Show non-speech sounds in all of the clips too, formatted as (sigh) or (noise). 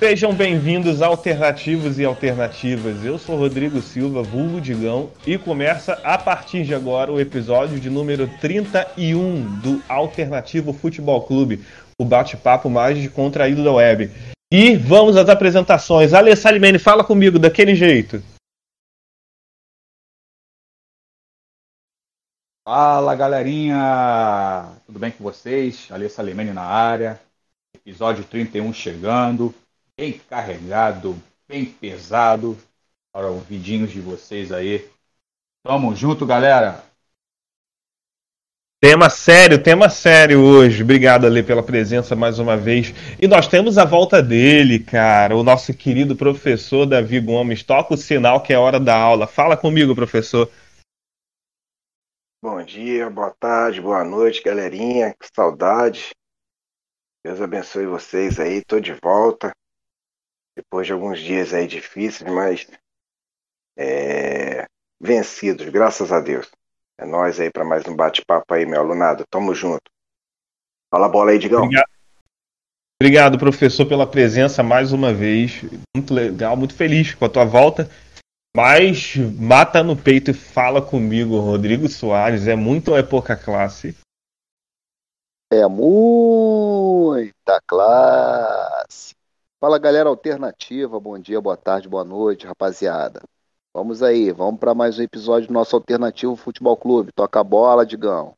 Sejam bem-vindos Alternativos e Alternativas. Eu sou Rodrigo Silva, vulgo Digão, e começa a partir de agora o episódio de número 31 do Alternativo Futebol Clube, o bate-papo mais descontraído da web. E vamos às apresentações. Ale Salimene, fala comigo daquele jeito. Fala galerinha, tudo bem com vocês? Ale Salimene na área, episódio 31 chegando bem carregado, bem pesado para ouvidinhos de vocês aí. Tamo junto, galera. Tema sério, tema sério hoje. Obrigado, Ali, pela presença mais uma vez. E nós temos a volta dele, cara, o nosso querido professor Davi Gomes. Toca o sinal que é hora da aula. Fala comigo, professor. Bom dia, boa tarde, boa noite, galerinha. Que saudade. Deus abençoe vocês aí. Tô de volta depois de alguns dias aí difíceis, mas é, vencidos, graças a Deus. É nós aí para mais um bate-papo aí, meu alunado. Tamo junto. Fala a bola aí, Digão. Obrigado. Obrigado, professor, pela presença mais uma vez. Muito legal, muito feliz com a tua volta. Mas mata no peito e fala comigo, Rodrigo Soares. É muito ou é pouca classe? É muita classe. Fala galera alternativa, bom dia, boa tarde, boa noite, rapaziada. Vamos aí, vamos para mais um episódio do nosso Alternativo Futebol Clube. Toca a bola, Digão.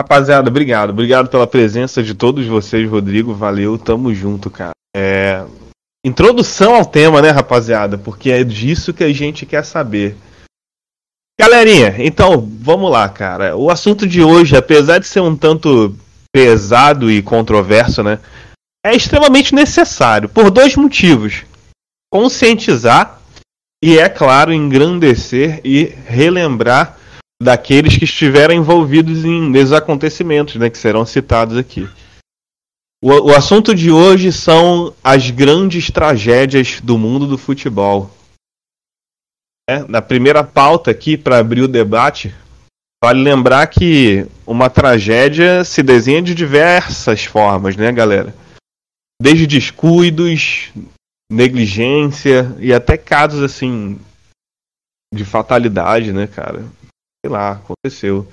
Rapaziada, obrigado. Obrigado pela presença de todos vocês, Rodrigo. Valeu, tamo junto, cara. É... Introdução ao tema, né, rapaziada? Porque é disso que a gente quer saber. Galerinha, então, vamos lá, cara. O assunto de hoje, apesar de ser um tanto pesado e controverso, né? É extremamente necessário por dois motivos: conscientizar e, é claro, engrandecer e relembrar daqueles que estiveram envolvidos em, nesses acontecimentos, né, que serão citados aqui. O, o assunto de hoje são as grandes tragédias do mundo do futebol. É, na primeira pauta aqui, para abrir o debate, vale lembrar que uma tragédia se desenha de diversas formas, né, galera? Desde descuidos, negligência e até casos assim de fatalidade, né, cara? Sei lá, aconteceu.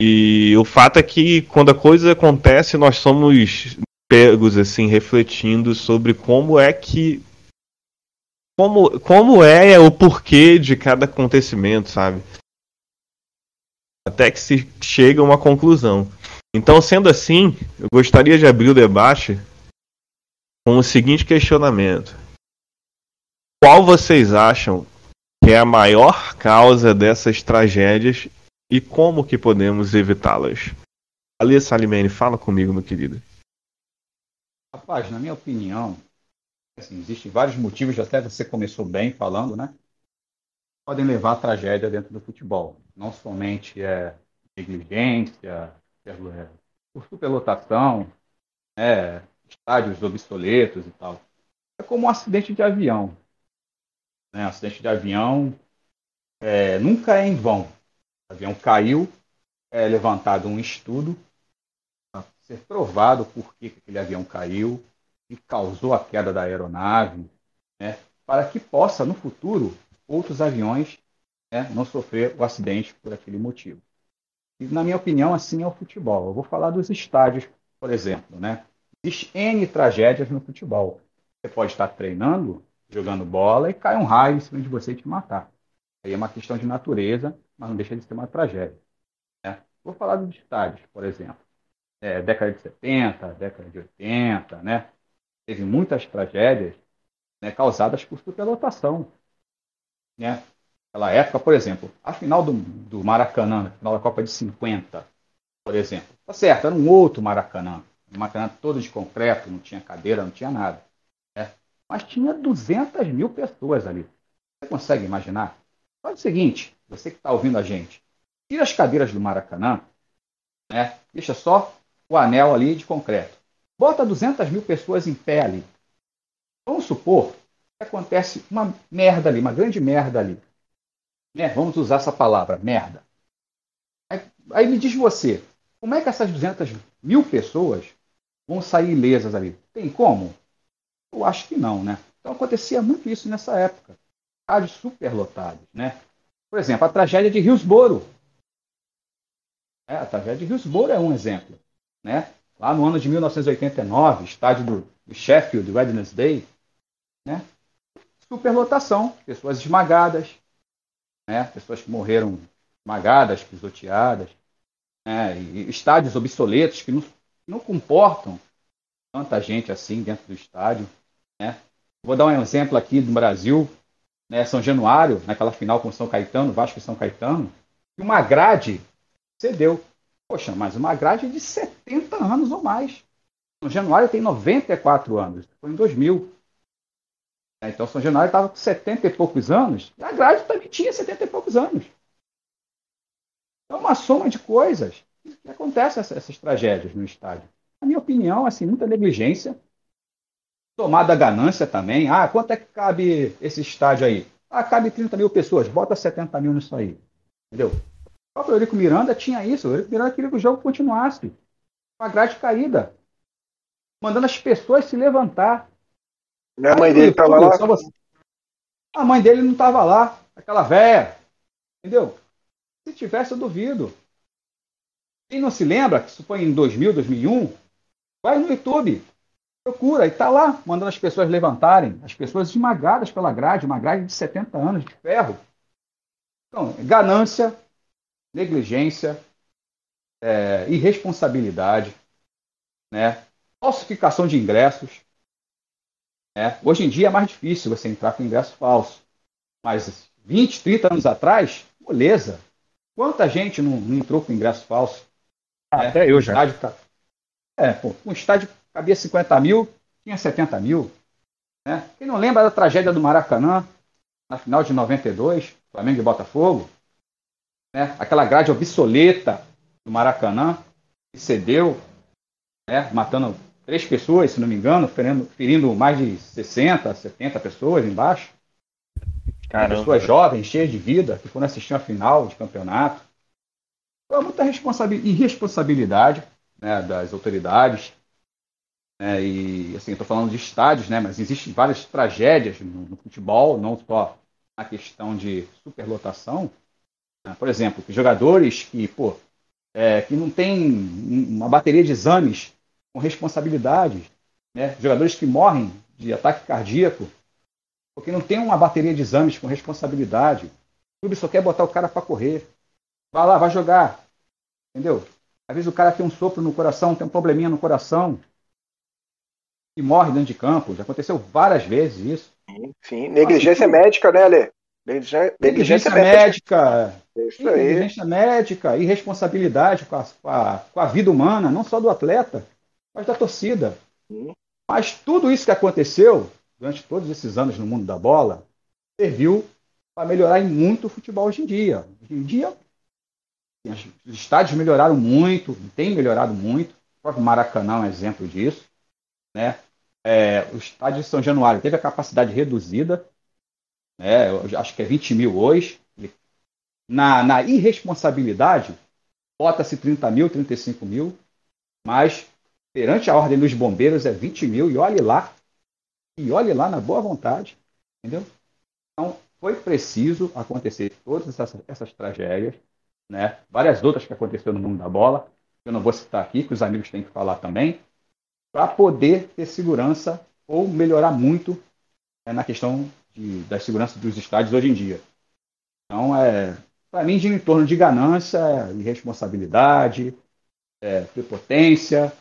E o fato é que quando a coisa acontece, nós somos pegos assim refletindo sobre como é que como, como é o porquê de cada acontecimento, sabe? Até que se chega a uma conclusão. Então, sendo assim, eu gostaria de abrir o debate com o seguinte questionamento: Qual vocês acham que é a maior causa dessas tragédias e como que podemos evitá-las? Alia Salimene, fala comigo, meu querido. Rapaz, na minha opinião, assim, existem vários motivos, até você começou bem falando, né? Podem levar à tragédia dentro do futebol. Não somente é negligência, por superlotação, é, estádios obsoletos e tal. É como um acidente de avião. Né? Acidente de avião é, nunca é em vão. O avião caiu, é levantado um estudo para ser provado por que aquele avião caiu e causou a queda da aeronave, né? para que possa, no futuro, outros aviões né, não sofrer o acidente por aquele motivo. E, na minha opinião, assim é o futebol. Eu vou falar dos estádios, por exemplo. Né? Existem N tragédias no futebol. Você pode estar treinando, jogando bola e cai um raio em cima de você e te matar. Aí é uma questão de natureza, mas não deixa de ser uma tragédia. Né? Vou falar dos estádios, por exemplo. É, década de 70, década de 80, né? Teve muitas tragédias né, causadas por superlotação. Né? Naquela época, por exemplo, a final do, do Maracanã, a final da Copa de 50, por exemplo. Tá certo, era um outro Maracanã. Maracanã todo de concreto, não tinha cadeira, não tinha nada. Né? mas tinha 200 mil pessoas ali. Você consegue imaginar? Faz o seguinte, você que está ouvindo a gente, tira as cadeiras do Maracanã, né? deixa só o anel ali de concreto. Bota 200 mil pessoas em pé ali. Vamos supor que acontece uma merda ali, uma grande merda ali. Né? Vamos usar essa palavra, merda. Aí, aí me diz você, como é que essas 200 mil pessoas vão sair ilesas ali? Tem como? Eu acho que não, né? Então acontecia muito isso nessa época. Estádios superlotados, né? Por exemplo, a tragédia de Hillsborough. É, a tragédia de Hillsborough é um exemplo, né? Lá no ano de 1989, estádio do, do Sheffield Wednesday, né? Superlotação, pessoas esmagadas, né? Pessoas que morreram esmagadas, pisoteadas, né? estádios obsoletos que não, não comportam tanta gente assim dentro do estádio. Né? Vou dar um exemplo aqui do Brasil, né? São Januário, naquela final com São Caetano, Vasco e São Caetano, e uma grade cedeu. Poxa, mas uma grade de 70 anos ou mais. São Januário tem 94 anos, foi em 2000. Então São Januário estava com 70 e poucos anos, e a grade também tinha 70 e poucos anos. É uma soma de coisas que acontecem essas, essas tragédias no estádio. Na minha opinião, assim, muita negligência, tomada ganância também. Ah, quanto é que cabe esse estádio aí? Ah, cabe 30 mil pessoas, bota 70 mil nisso aí. Entendeu? O próprio Eurico Miranda tinha isso. O Eurico Miranda queria que o jogo continuasse. Com a grade caída. Mandando as pessoas se levantar. a mãe dele estava lá? Você... A mãe dele não estava lá. Aquela véia. Entendeu? Se tivesse, eu duvido. Quem não se lembra, que isso foi em 2000, 2001, vai no YouTube. Procura e está lá, mandando as pessoas levantarem, as pessoas esmagadas pela grade, uma grade de 70 anos de ferro. Então, ganância, negligência, é, irresponsabilidade, né? falsificação de ingressos. Né? Hoje em dia é mais difícil você entrar com ingresso falso. Mas 20, 30 anos atrás, moleza. Quanta gente não, não entrou com ingresso falso? Ah, né? Até eu já. Estádio, tá- é, pô, um estádio cabia 50 mil, tinha 70 mil. Né? Quem não lembra da tragédia do Maracanã, na final de 92, Flamengo e Botafogo? Né? Aquela grade obsoleta do Maracanã, que cedeu, né? matando três pessoas, se não me engano, ferindo, ferindo mais de 60, 70 pessoas embaixo. Caramba. Pessoas jovens, cheias de vida, que foram assistir a final de campeonato. Foi muita irresponsabilidade né, das autoridades, é, e assim, estou falando de estádios, né, mas existem várias tragédias no, no futebol, não só na questão de superlotação. Né? Por exemplo, jogadores que, pô, é, que não têm uma bateria de exames com responsabilidade, né? jogadores que morrem de ataque cardíaco, porque não tem uma bateria de exames com responsabilidade. O clube só quer botar o cara para correr. Vai lá, vai jogar. Entendeu? Às vezes o cara tem um sopro no coração, tem um probleminha no coração e morre dentro de campo. Já aconteceu várias vezes isso. Sim, negligência médica, né, Ale? Negligência, negligência médica. Isso aí. Negligência médica, irresponsabilidade com a, com, a, com a vida humana, não só do atleta, mas da torcida. Sim. Mas tudo isso que aconteceu durante todos esses anos no mundo da bola serviu para melhorar muito o futebol hoje em dia. Hoje em dia, os estádios melhoraram muito, tem melhorado muito. O próprio Maracanã é um exemplo disso. Né? É, o estádio de São Januário teve a capacidade reduzida, né, eu acho que é 20 mil hoje. Na, na irresponsabilidade, bota-se 30 mil, 35 mil, mas perante a ordem dos bombeiros é 20 mil, e olhe lá, e olhe lá na boa vontade, entendeu? Então, foi preciso acontecer todas essas, essas tragédias, né? várias outras que aconteceram no mundo da bola, eu não vou citar aqui, que os amigos têm que falar também, para poder ter segurança ou melhorar muito é, na questão de, da segurança dos estádios hoje em dia. Então, é, para mim, gira em torno de ganância, irresponsabilidade, é, prepotência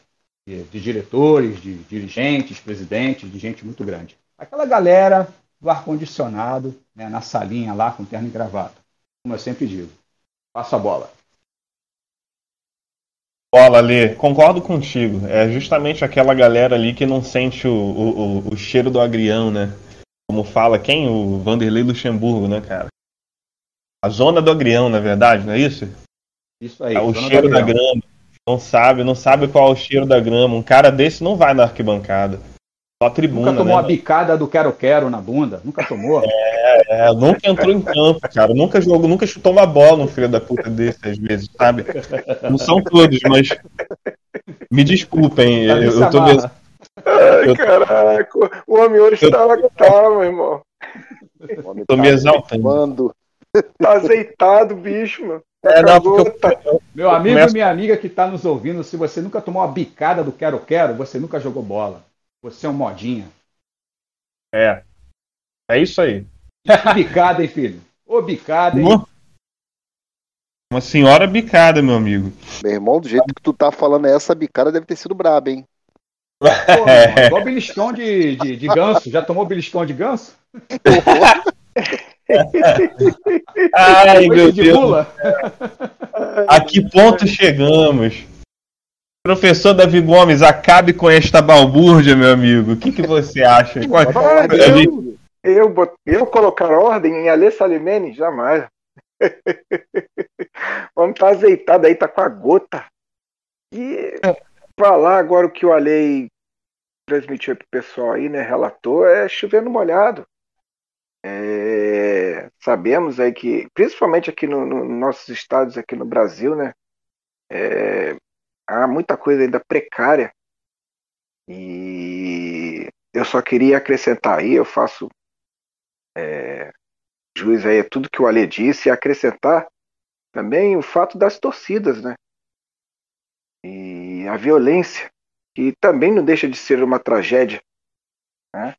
de, de diretores, de dirigentes, presidentes, de gente muito grande. Aquela galera do ar-condicionado, né, na salinha lá com terno e gravata. Como eu sempre digo. Passo a bola. Bola ali, concordo contigo. É justamente aquela galera ali que não sente o, o, o cheiro do agrião, né? Como fala quem? O Vanderlei Luxemburgo, né, cara? A zona do agrião, na verdade, não é isso? Isso aí. É o cheiro da grama. Não sabe, não sabe qual é o cheiro da grama. Um cara desse não vai na arquibancada. Só tribuna, Nunca tomou né? a bicada do quero-quero na bunda? Nunca tomou? É, nunca entrou em campo, cara. Nunca jogou, nunca chutou uma bola no filho da puta desse, às vezes, sabe? Não são todos, mas. Me desculpem, eu, Cabeça eu tô mesmo. Ai, Eu- caraca, o homem hoje está lá que tá, meu irmão. Tô tá me exaltando. Tá azeitado, bicho, meu. É, não, eu, tá- Meu amigo começo- e minha amiga que está nos ouvindo, se você nunca tomou a bicada do quero-quero, você nunca jogou bola. Você é um modinha. É. É isso aí. Bicada, hein, filho? Ô, bicada, hein? Uma- Uma senhora bicada, meu amigo. Meu irmão, do jeito que tu tá falando essa bicada deve ter sido braba, hein? Pô, mano, (laughs) igual beliscão de, de, de ganso. Já tomou beliscão de ganso? Ai, meu de Deus. mula? A que ponto chegamos? Professor Davi Gomes, acabe com esta balbúrdia, meu amigo. O que, que você acha? Qual- Olha, a gente- eu, eu, bot- eu colocar ordem em Alê Salimene? Jamais. (laughs) Vamos estar azeitado aí, tá com a gota. E falar agora o que o Alei transmitiu pro pessoal aí, né? Relatou, é chovendo molhado. É, sabemos aí que, principalmente aqui no, no- nos nossos estados, aqui no Brasil, né? é, há muita coisa ainda precária. E eu só queria acrescentar aí, eu faço é, juiz aí a tudo que o Ale disse e acrescentar também o fato das torcidas, né? E a violência, que também não deixa de ser uma tragédia, né?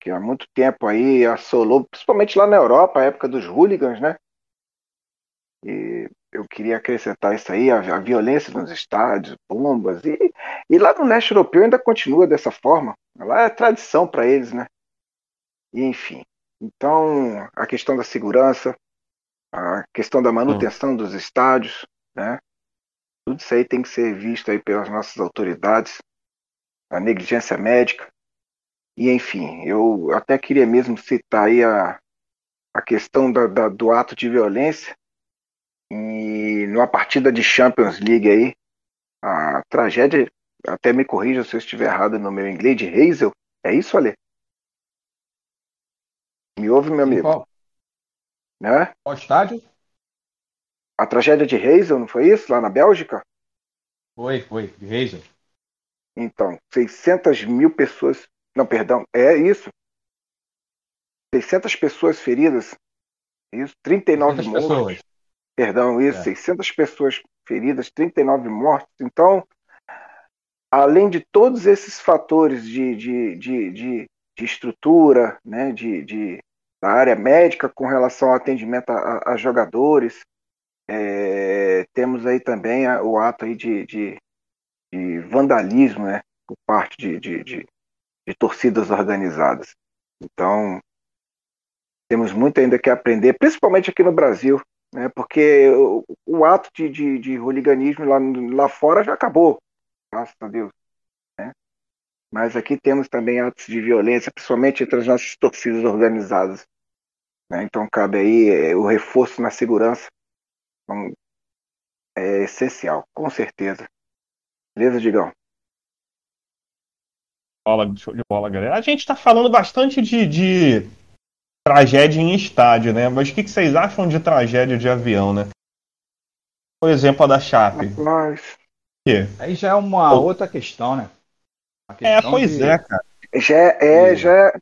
Que há muito tempo aí assolou, principalmente lá na Europa, a época dos hooligans, né? E eu queria acrescentar isso aí, a, a violência nos estádios, bombas, e, e lá no leste europeu ainda continua dessa forma. Lá é tradição para eles, né? E, enfim. Então, a questão da segurança, a questão da manutenção dos estádios, né? Tudo isso aí tem que ser visto aí pelas nossas autoridades, a negligência médica. E, enfim, eu até queria mesmo citar aí a, a questão da, da- do ato de violência e numa partida de Champions League aí, a tragédia, até me corrija se eu estiver errado no meu inglês, de Hazel, é isso, Ale? Me ouve, meu amigo? Qual, Né? qual estádio? A tragédia de Hazel, não foi isso? Lá na Bélgica? Foi, foi. De Razer. Então, 600 mil pessoas. Não, perdão, é isso. 600 pessoas feridas. Isso, 39 Quantas mortos. pessoas? Perdão, isso, É. 600 pessoas feridas, 39 mortos. Então, além de todos esses fatores de, de, de, de, de estrutura, né, de, de, da área médica com relação ao atendimento a, a- jogadores, é, temos aí também a- o ato aí de, de, de vandalismo, né, por parte de, de, de, de torcidas organizadas. Então, temos muito ainda que aprender, principalmente aqui no Brasil, né, porque o, o ato de, de, de hooliganismo lá, lá fora já acabou, graças a Deus. Né? Mas aqui temos também atos de violência, principalmente entre as nossas torcidas organizadas. né? Então cabe aí é, o reforço na segurança, então, é essencial, com certeza. Beleza, Digão? Show de bola, galera. A gente tá falando bastante de, de tragédia em estádio, né? Mas o que, que vocês acham de tragédia de avião, né? Por exemplo, a da Chape. Mas quê? Aí já é uma outra questão, né? É, questão pois de é, cara. já é, é, Hum. já,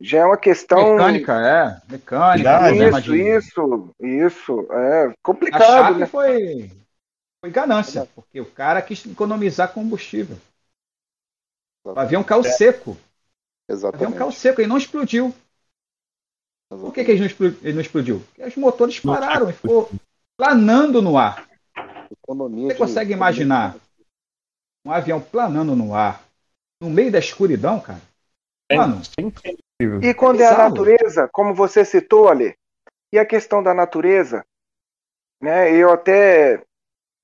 já é uma questão. Mecânica, é. Mecânica, Verdade. problema Isso, de... isso, isso. É A complicado, Chape né? foi, foi ganância, porque o cara quis economizar combustível. O avião caiu seco. O avião Exatamente. caiu seco e não explodiu. Por que, que ele, não explodiu, ele não explodiu? Porque os motores pararam e ficou planando no ar. Economia Você de- consegue imaginar um avião planando no ar, no meio da escuridão, cara? Mano, Incrível. E quando é a natureza, como você citou, Ale, e a questão da natureza, né? Eu até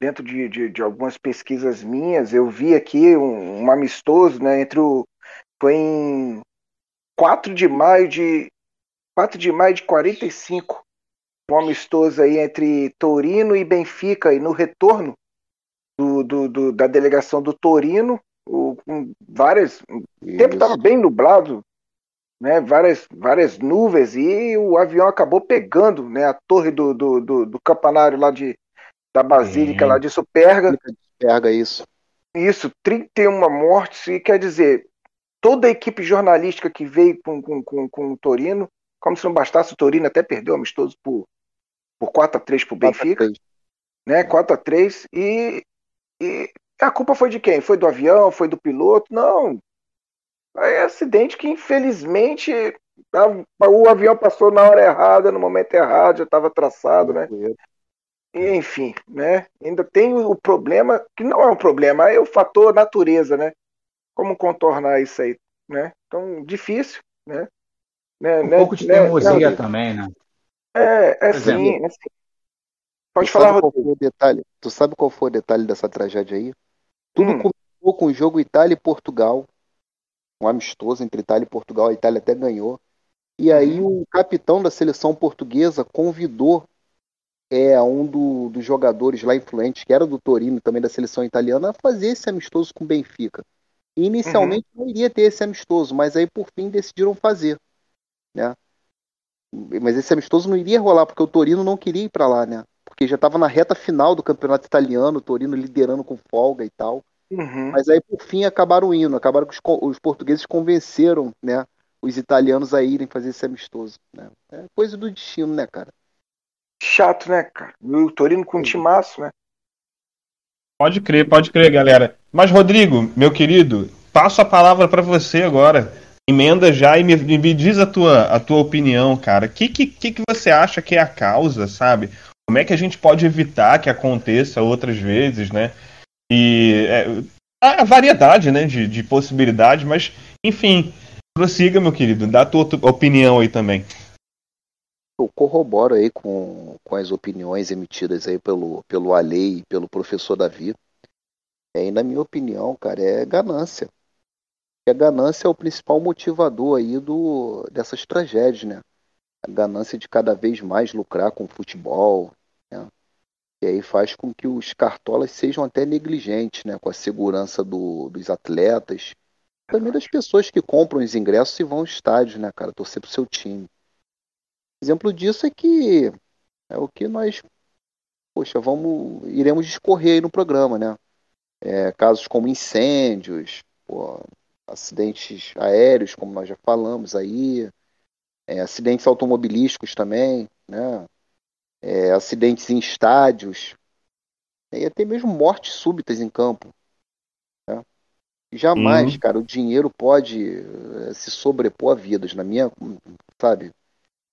dentro de, de, de algumas pesquisas minhas, eu vi aqui um, um amistoso, né, entre o foi em 4 de maio de 4 de maio de 45, um amistoso aí entre Torino e Benfica e no retorno do, do, do da delegação do Torino, o, com várias, o tempo estava bem nublado, né, várias, várias nuvens e o avião acabou pegando, né, a torre do, do, do, do campanário lá de da Basílica lá de Superga. Superga isso. Isso, 31 mortes e quer dizer, toda a equipe jornalística que veio com, com, com, com o Torino, como se não bastasse o Torino até perdeu amistoso por por 4 a 3 pro Benfica, 4 né? 4 a 3 e, e a culpa foi de quem? Foi do avião? Foi do piloto? Não. É acidente que infelizmente o avião passou na hora errada, no momento errado, já estava traçado, né? E, enfim, né? Ainda tem o problema, que não é um problema, é o fator natureza, né? Como contornar isso aí, né? Então, difícil, né? Né um né, pouco de né, teimosia né, também, né? É, é sim, é. Pode tu falar, sabe qual foi o detalhe? Tu sabe qual foi o detalhe dessa tragédia aí? Tudo hum. começou com o jogo Itália e Portugal. Um amistoso entre Itália e Portugal. A Itália até ganhou. E aí hum. o capitão da seleção portuguesa convidou é, um do, dos jogadores lá influentes, que era do Torino, também da seleção italiana, a fazer esse amistoso com o Benfica. E inicialmente uhum. não iria ter esse amistoso, mas aí por fim decidiram fazer. Né? Mas esse amistoso não iria rolar, porque o Torino não queria ir para lá, né? Porque já estava na reta final do campeonato italiano, o Torino liderando com folga e tal. Uhum. Mas aí, por fim, acabaram indo. Acabaram que os, os, portugueses convenceram né, os italianos a irem fazer esse amistoso. Né? É coisa do destino, né, cara? Chato, né, cara? O Torino com um timaço, né? Pode crer, pode crer, galera. Mas, Rodrigo, meu querido, passo a palavra para você agora emenda já e me, me, diz a tua, a tua opinião, cara. O que, que, que você acha que é a causa, sabe? Como é que a gente pode evitar que aconteça outras vezes, né? E é, a variedade, né, de, de possibilidades, mas, enfim, prossiga, meu querido, dá a tua opinião aí também. Eu corroboro aí com, com as opiniões emitidas aí pelo, pelo Alei e pelo professor Davi. É, e na minha opinião, cara, é ganância a ganância é o principal motivador aí do, dessas tragédias, né? A ganância de cada vez mais lucrar com o futebol, né? E aí faz com que os cartolas sejam até negligentes, né? Com a segurança do, dos atletas, também das pessoas que compram os ingressos e vão ao estádio, né, cara? Torcer pro seu time. Exemplo disso é que é o que nós, poxa, vamos, iremos discorrer aí no programa, né? É, casos como incêndios, pô, acidentes aéreos, como nós já falamos aí, é, acidentes automobilísticos também, né? É, acidentes em estádios, e até mesmo mortes súbitas em campo. Né? Jamais, uhum. cara, o dinheiro pode é, se sobrepor a vidas, na minha, sabe?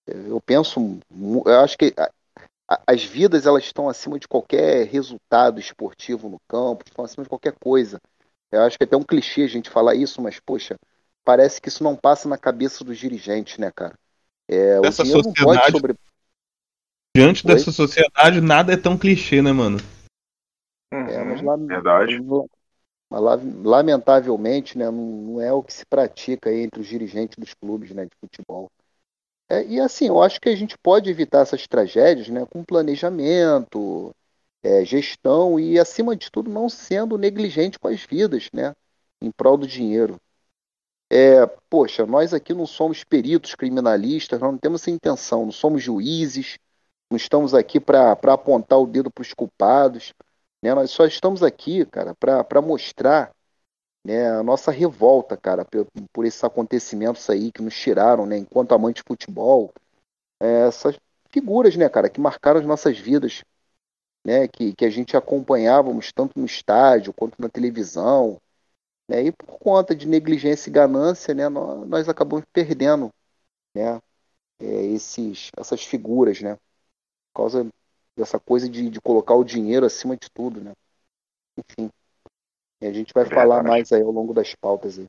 Eu penso, eu acho que as vidas elas estão acima de qualquer resultado esportivo no campo, estão acima de qualquer coisa. Eu acho que é até um clichê a gente falar isso, mas, poxa, parece que isso não passa na cabeça dos dirigentes, né, cara? É, Essa sociedade... Sobre... Diante Oi? dessa sociedade, nada é tão clichê, né, mano? É, mas lá, Verdade. Mas, lamentavelmente, né, não, é o que se pratica entre os dirigentes dos clubes né, de futebol. É, e assim, eu acho que a gente pode evitar essas tragédias né, com planejamento, é, gestão e, acima de tudo, não sendo negligente com as vidas, né? Em prol do dinheiro. É, poxa, nós aqui não somos peritos criminalistas, não temos essa intenção, não somos juízes, não estamos aqui para apontar o dedo para os culpados, né? Nós só estamos aqui, cara, para mostrar né, a nossa revolta, cara, por, por esses acontecimentos aí que nos tiraram, né, enquanto amantes de futebol, é, essas figuras, né, cara, que marcaram as nossas vidas né, que, que a gente acompanhávamos tanto no estádio quanto na televisão. Né, e por conta de negligência e ganância, né, nós, nós acabamos perdendo né, é, esses, essas figuras, né, por causa dessa coisa de, de colocar o dinheiro acima de tudo. Né. Enfim, a gente vai. É, falar mais aí ao longo das pautas. Aí.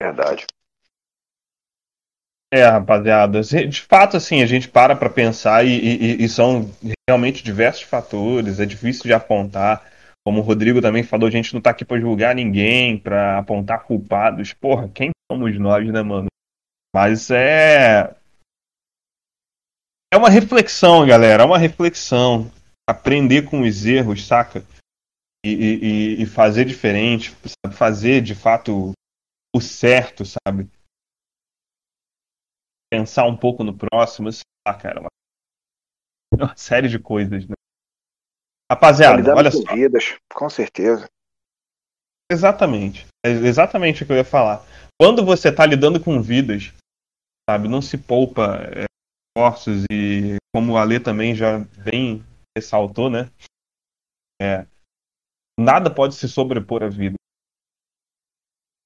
Verdade. É, rapaziada, de fato, assim, a gente para para pensar e, e, e, são realmente diversos fatores, é difícil de apontar. Como o Rodrigo também falou, a gente não tá aqui para julgar ninguém, para apontar culpados. Porra, quem somos nós, né, mano? Mas é. É uma reflexão, galera, é uma reflexão. Aprender com os erros, saca? E, e, e fazer diferente, fazer de fato o certo, sabe? Pensar um pouco no próximo, sei lá, cara. Uma, (laughs) uma série de coisas, né? Rapaziada, olha só. Vidas, com certeza. Exatamente. É exatamente o que eu ia falar. Quando você está lidando com vidas, sabe, não se poupa é, esforços e como o Ale também já bem ressaltou, né? É, nada pode se sobrepor à vida.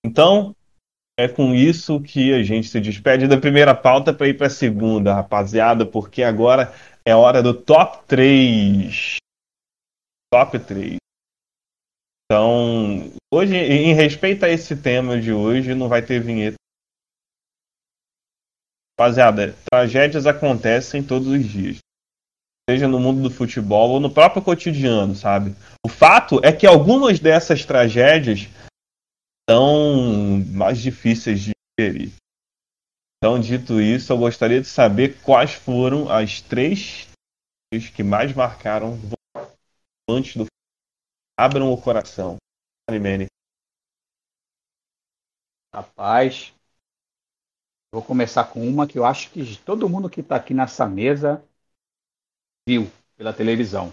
Então, é com isso que a gente se despede da primeira pauta para ir para a segunda, rapaziada, porque agora é hora do top 3. Top 3. Então, hoje, em respeito a esse tema de hoje, não vai ter vinheta. Rapaziada, tragédias acontecem todos os dias. Seja no mundo do futebol ou no próprio cotidiano, sabe? O fato é que algumas dessas tragédias tão mais difíceis de digerir. Então, dito isso, eu gostaria de saber quais foram as três que mais marcaram antes do Abram o coração. Alimene. Rapaz, vou começar com uma que eu acho que todo mundo que está aqui nessa mesa viu pela televisão.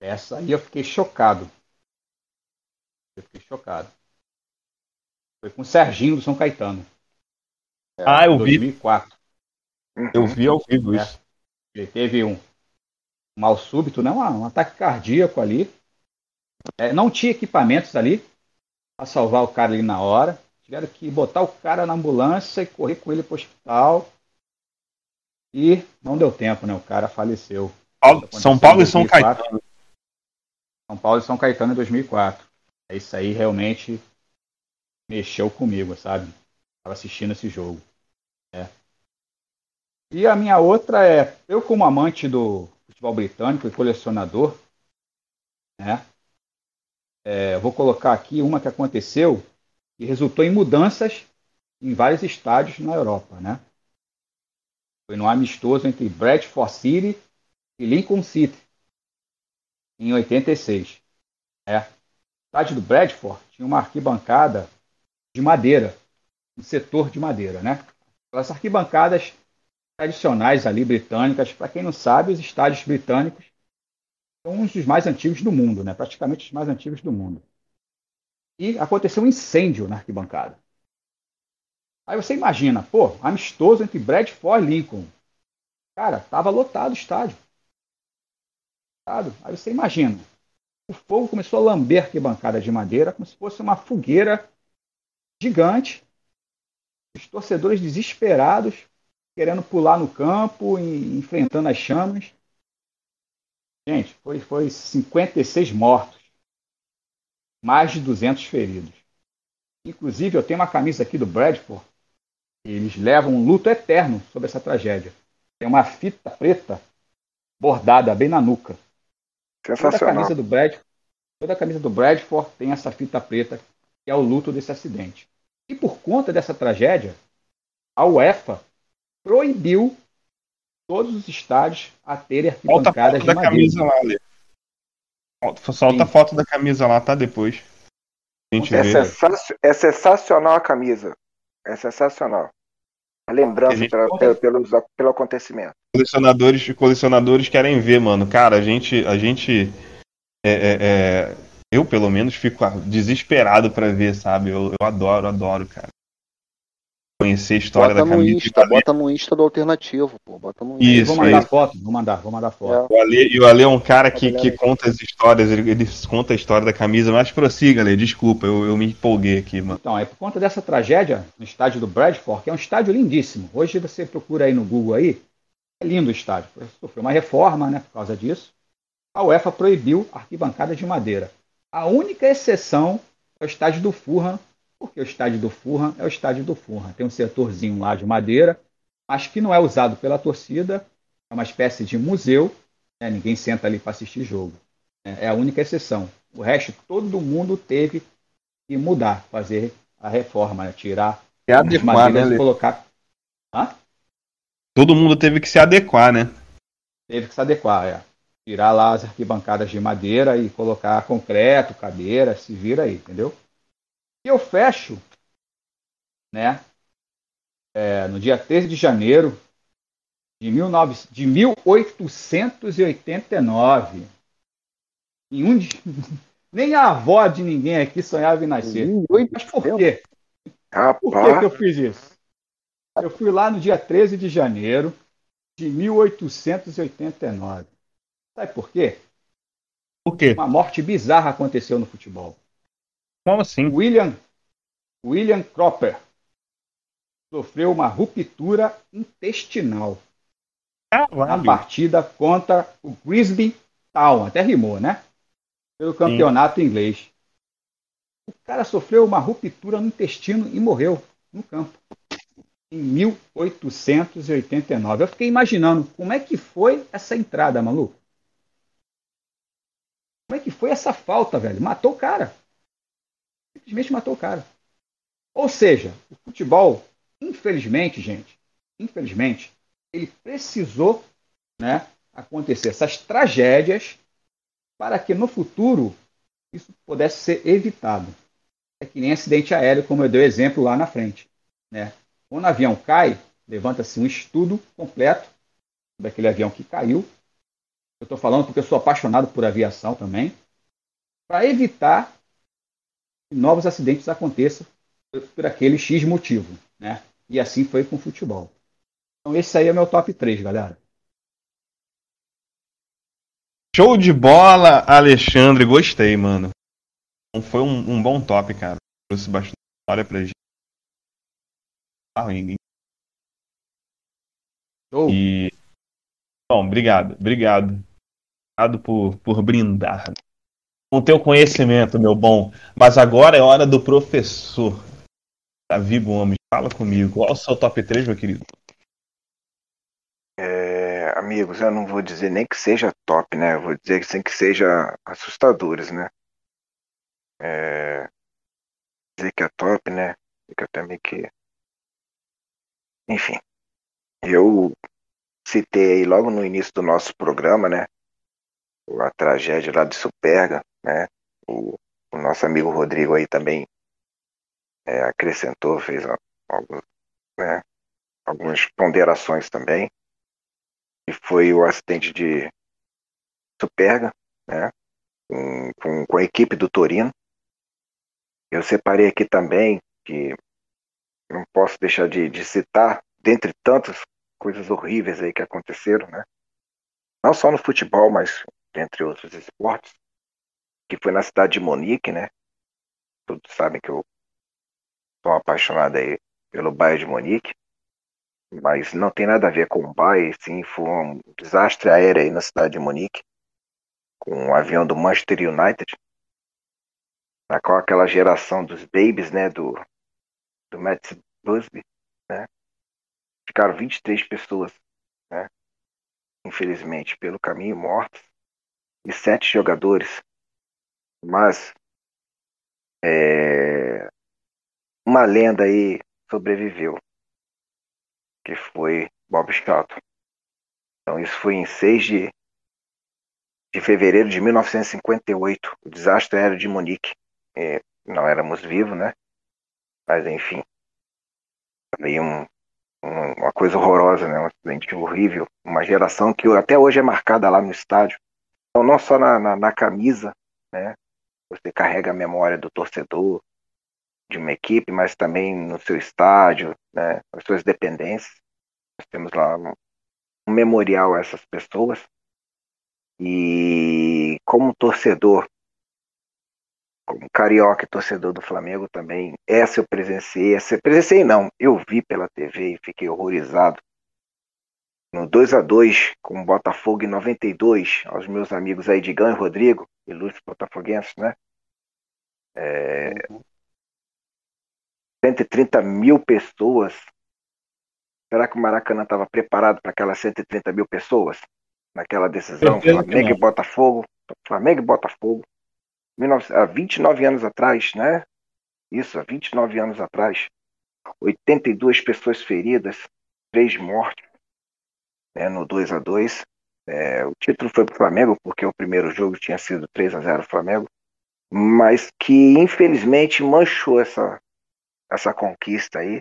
Essa aí eu fiquei chocado. Eu fiquei chocado. Foi com o Serginho do São Caetano. É, ah, eu 2004. vi. Eu vi ao vivo é. isso. Ele teve um mal súbito, né? um, um ataque cardíaco ali. É, não tinha equipamentos ali para salvar o cara ali na hora. Tiveram que botar o cara na ambulância e correr com ele para o hospital. E não deu tempo, né? O cara faleceu. São Paulo e São Caetano. São Paulo e São Caetano em 2004. Isso aí realmente mexeu comigo, sabe? Estava assistindo esse jogo. É. E a minha outra é, eu como amante do futebol britânico e colecionador, né? É, vou colocar aqui uma que aconteceu e resultou em mudanças em vários estádios na Europa, né? Foi no amistoso entre Bradford City e Lincoln City, em 86. É estádio do Bradford tinha uma arquibancada de madeira, um setor de madeira, né? As arquibancadas tradicionais ali britânicas, para quem não sabe, os estádios britânicos são um dos mais antigos do mundo, né? Praticamente os mais antigos do mundo. E aconteceu um incêndio na arquibancada. Aí você imagina, pô, amistoso entre Bradford e Lincoln. Cara, tava lotado o estádio. Aí você imagina, o fogo começou a lamber a arquibancada de madeira como se fosse uma fogueira gigante. Os torcedores desesperados, querendo pular no campo, e enfrentando as chamas. Gente, foi, foi 56 mortos, mais de 200 feridos. Inclusive, eu tenho uma camisa aqui do Bradford. Eles levam um luto eterno sobre essa tragédia. Tem uma fita preta bordada bem na nuca. Toda a camisa do Bradford, toda a camisa do Bradford tem essa fita preta que é o luto desse acidente. E por conta dessa tragédia, a UEFA proibiu todos os estádios a terem arquibancadas de da camisa lá, Lê. Solta a foto da camisa lá, tá? Depois. A gente é, vê. é sensacional a camisa. É sensacional. A lembrança a pela, pelo, pelo, pelo acontecimento. Colecionadores, colecionadores querem ver, mano. Cara, a gente. A gente é, é, é eu, pelo menos, fico desesperado para ver, sabe? Eu, eu adoro, adoro, cara. Conhecer a história bota da camisa. No Insta, bota no Insta do alternativo, pô. Bota no Isso, vou mandar foto, vou mandar, vou mandar foto. É. O Ale, e o Ale é um cara que, que conta as histórias, ele, ele, conta a história da camisa, mas prossiga, Ale, desculpa, eu, eu me empolguei aqui, mano. Então, é por conta dessa tragédia no estádio do Bradford, que é um estádio lindíssimo. Hoje você procura aí no Google aí, é lindo o estádio. Sofreu uma reforma, né, por causa disso. A UEFA proibiu arquibancadas de madeira. A única exceção é o estádio do Fulham, Porque o estádio do Furran é o estádio do Furran. Tem um setorzinho lá de madeira, mas que não é usado pela torcida. É uma espécie de museu. Né? Ninguém senta ali para assistir jogo. É, é a única exceção. O resto, todo mundo teve que mudar, fazer a reforma, né? tirar é as madeiras né, e colocar. Hã? Todo mundo teve que se adequar, né? Teve que se adequar, é. Tirar lá as arquibancadas de madeira e colocar concreto, cadeira, se vira aí, entendeu? E eu fecho, né? É, no dia 13 de janeiro de, 19, de 1889. Em um de... (laughs) Nem a avó de ninguém aqui sonhava em nascer. Mas por quê? Por que, que eu fiz isso? Eu fui lá no dia 13 de janeiro de 1889. Sabe por quê? Por quê? Uma morte bizarra aconteceu no futebol. Como assim? William, William Cropper sofreu uma ruptura intestinal Caralho. na partida contra o Grisby Town. Até rimou, né? Pelo campeonato Sim. inglês. O cara sofreu uma ruptura no intestino e morreu no campo em 1889. Eu fiquei imaginando como é que foi essa entrada, maluco. Como é que foi essa falta, velho? Matou o cara. Simplesmente matou o cara. Ou seja, o futebol, infelizmente, gente, infelizmente, ele precisou né, acontecer essas tragédias para que no futuro isso pudesse ser evitado. É que nem acidente aéreo, como eu dei o exemplo lá na frente. Né? Quando o avião cai, levanta-se um estudo completo daquele avião que caiu. Eu estou falando porque eu sou apaixonado por aviação também, para evitar que novos acidentes aconteçam por aquele X motivo. Né? E assim foi com o futebol. Então esse aí é meu top 3, galera. Show de bola, Alexandre. Gostei, mano. Foi um, um bom top, cara. Trouxe bastante história pra gente. Show. E. Bom, obrigado, obrigado. Obrigado por, por brindar com teu conhecimento, meu bom. Mas agora é hora do professor. Davi Gomes, fala comigo. Qual é o seu top 3, meu querido? É, amigos, eu não vou dizer nem que seja top, né? Eu vou dizer sem que seja assustadores, né? É, dizer que é top, né? Fica até meio que enfim, eu citei aí logo no início do nosso programa, né? A tragédia lá de Superga, né? O, o nosso amigo Rodrigo aí também é, acrescentou, fez alguns, né, algumas ponderações também. E foi o acidente de Superga, né? Com, com, com a equipe do Torino. Eu separei aqui também que não posso deixar de, de citar, dentre tantas coisas horríveis aí que aconteceram, né? Não só no futebol, mas entre outros esportes, que foi na cidade de Monique, né? Todos sabem que eu sou apaixonado aí pelo bairro de Monique, mas não tem nada a ver com o bairro, sim, foi um desastre aéreo aí na cidade de Monique, com um avião do Manchester United, na qual aquela geração dos babies, né, do do Matt Busby, né? Ficaram 23 pessoas, né? Infelizmente, pelo caminho mortos e sete jogadores. Mas é, uma lenda aí sobreviveu, que foi Bob Scott. Então isso foi em 6 de, de fevereiro de 1958, o desastre aéreo de Munique. É, não éramos vivos, né? Mas enfim. Aí um, um, uma coisa horrorosa, né? Um acidente horrível. Uma geração que até hoje é marcada lá no estádio. Então não só na, na, na camisa, né? Você carrega a memória do torcedor, de uma equipe, mas também no seu estádio, né? As suas dependências. Nós temos lá um, um memorial a essas pessoas. E como torcedor, como carioca e torcedor do Flamengo também, essa eu presenciei, essa eu presenciei não, eu vi pela TV e fiquei horrorizado. No 2 a 2 com o Botafogo em 92, aos meus amigos aí, Digão e Rodrigo, ilustres botafoguenses, né? É... 130 mil pessoas. Será que o Maracanã estava preparado para aquelas 130 mil pessoas? Naquela decisão, Flamengo e Botafogo. Flamengo e Botafogo. 19, há 29 anos atrás, né? Isso, há 29 anos atrás. 82 pessoas feridas, 3 mortes né, no 2 a 2 é, O título foi para o Flamengo, porque o primeiro jogo tinha sido 3 a 0 Flamengo, mas que infelizmente manchou essa, essa conquista aí.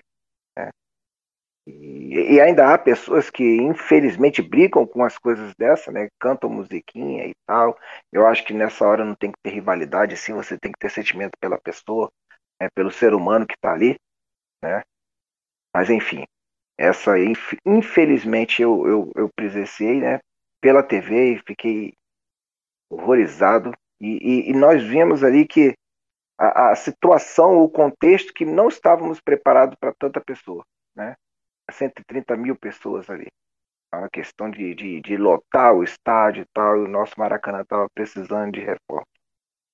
E, ainda há pessoas que infelizmente brigam com as coisas dessa, né? Cantam musiquinha e tal. Eu acho que nessa hora não tem que ter rivalidade, sim, você tem que ter sentimento pela pessoa, né? pelo ser humano que está ali, né? Mas enfim, essa infelizmente eu, eu, eu presenciei, né? Pela TV e fiquei horrorizado. E, e, e nós vimos ali que a, a situação, o contexto que não estávamos preparados para tanta pessoa, né? 130 mil pessoas ali. É uma questão de, de, de lotar o estádio e tal, e o nosso Maracanã estava precisando de reforma.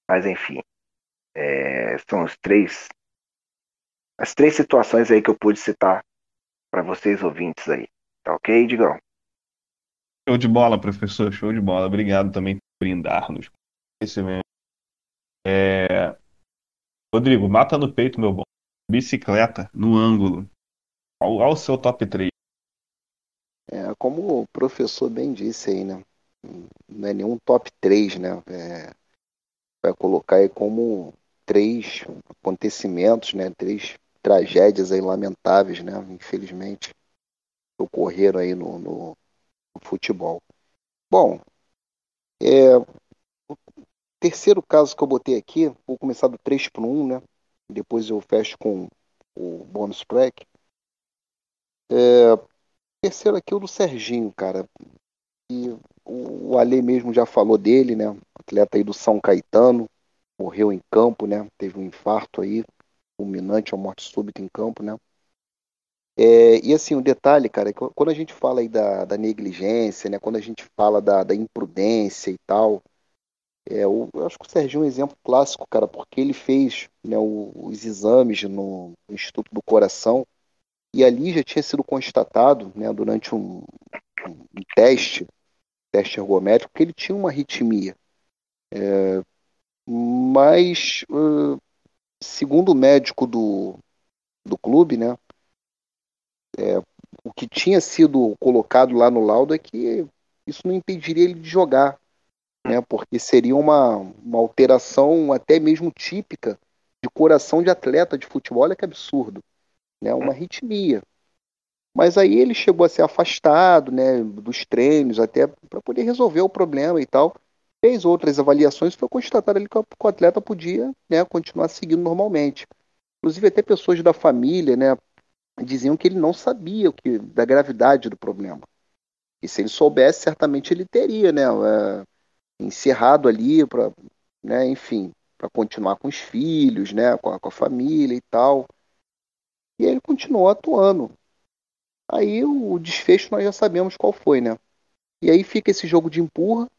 Mas enfim, é, são os três, as três situações aí que eu pude citar para vocês ouvintes aí. Tá ok, Digão? Show de bola, professor, show de bola. Obrigado também por brindar-nos. Esse mesmo. É... Rodrigo, mata no peito, meu bom. Bicicleta, no ângulo. Qual o seu top 3? É, como o professor bem disse aí, né? Não é nenhum top 3, né? É, vai colocar aí como três acontecimentos, né? Três tragédias aí lamentáveis, né? Infelizmente, ocorreram aí no, no, no futebol. Bom, é, terceiro caso que eu botei aqui, vou começar do 3 para 1, né? Depois eu fecho com o bônus track. É, terceiro aqui o do Serginho, cara. E o, Ale mesmo já falou dele, né? Atleta aí do São Caetano, morreu em campo, né? Teve um infarto aí, fulminante, uma morte súbita em campo, né? É, e assim, o um detalhe, cara, é quando a gente fala aí da, da negligência, né? Quando a gente fala da, da imprudência e tal, é, eu, acho que o Serginho é um exemplo clássico, cara, porque ele fez né, os exames no, Instituto do Coração e ali já tinha sido constatado, né, durante um, um, teste, teste ergométrico, que ele tinha uma arritmia. É, mas, segundo o médico do, do clube, né, é, o que tinha sido colocado lá no laudo é que isso não impediria ele de jogar né? Porque seria uma, uma alteração até mesmo típica de coração de atleta de futebol, olha que absurdo, né? Uma arritmia. Mas aí ele chegou a ser afastado, né, dos treinos até para poder resolver o problema e tal. Fez outras avaliações e foi constatado ali que o atleta podia, né, continuar seguindo normalmente. Inclusive até pessoas da família, né, diziam que ele não sabia o que da gravidade do problema. E se ele soubesse, certamente ele teria, né, é, encerrado ali para, né, enfim, para continuar com os filhos, né, com a, com a, família e tal. E ele continuou atuando. Aí o, desfecho nós já sabemos qual foi, né? E aí fica esse jogo de empurra,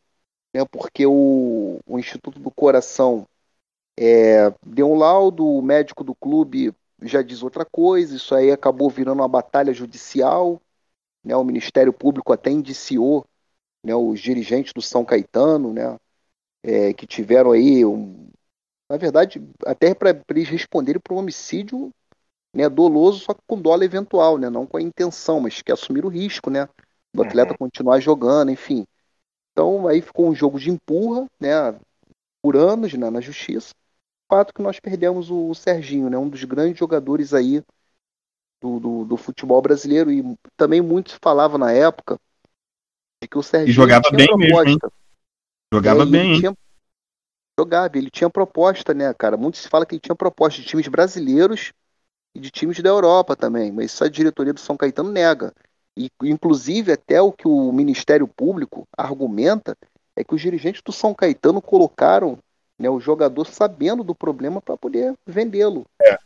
né, porque o, o Instituto do Coração é, deu um laudo, o médico do clube já diz outra coisa, isso aí acabou virando uma batalha judicial, né, o Ministério Público até indiciou né, os dirigentes do São Caetano, né, é, que tiveram aí, um, na verdade, até para eles responderem para um homicídio né, doloso, só que com dólar eventual, né, não com a intenção, mas que assumir o risco, né, do uhum. atleta uhum. continuar jogando, enfim. Então aí ficou um jogo de empurra, né, por anos né, na justiça. Fato que nós perdemos o, Serginho, né, um dos grandes jogadores aí do, do, do futebol brasileiro e também muito se falava na época de que o Serginho e jogava bem proposta. mesmo, Jogava é, bem. Ele tinha, jogava, ele tinha proposta, né, cara? Muito se fala que ele tinha proposta de times brasileiros e de times da Europa também, mas isso a diretoria do São Caetano nega. E, inclusive, até o que o Ministério Público argumenta é que os dirigentes do São Caetano colocaram né, o jogador sabendo do problema para poder vendê-lo. É,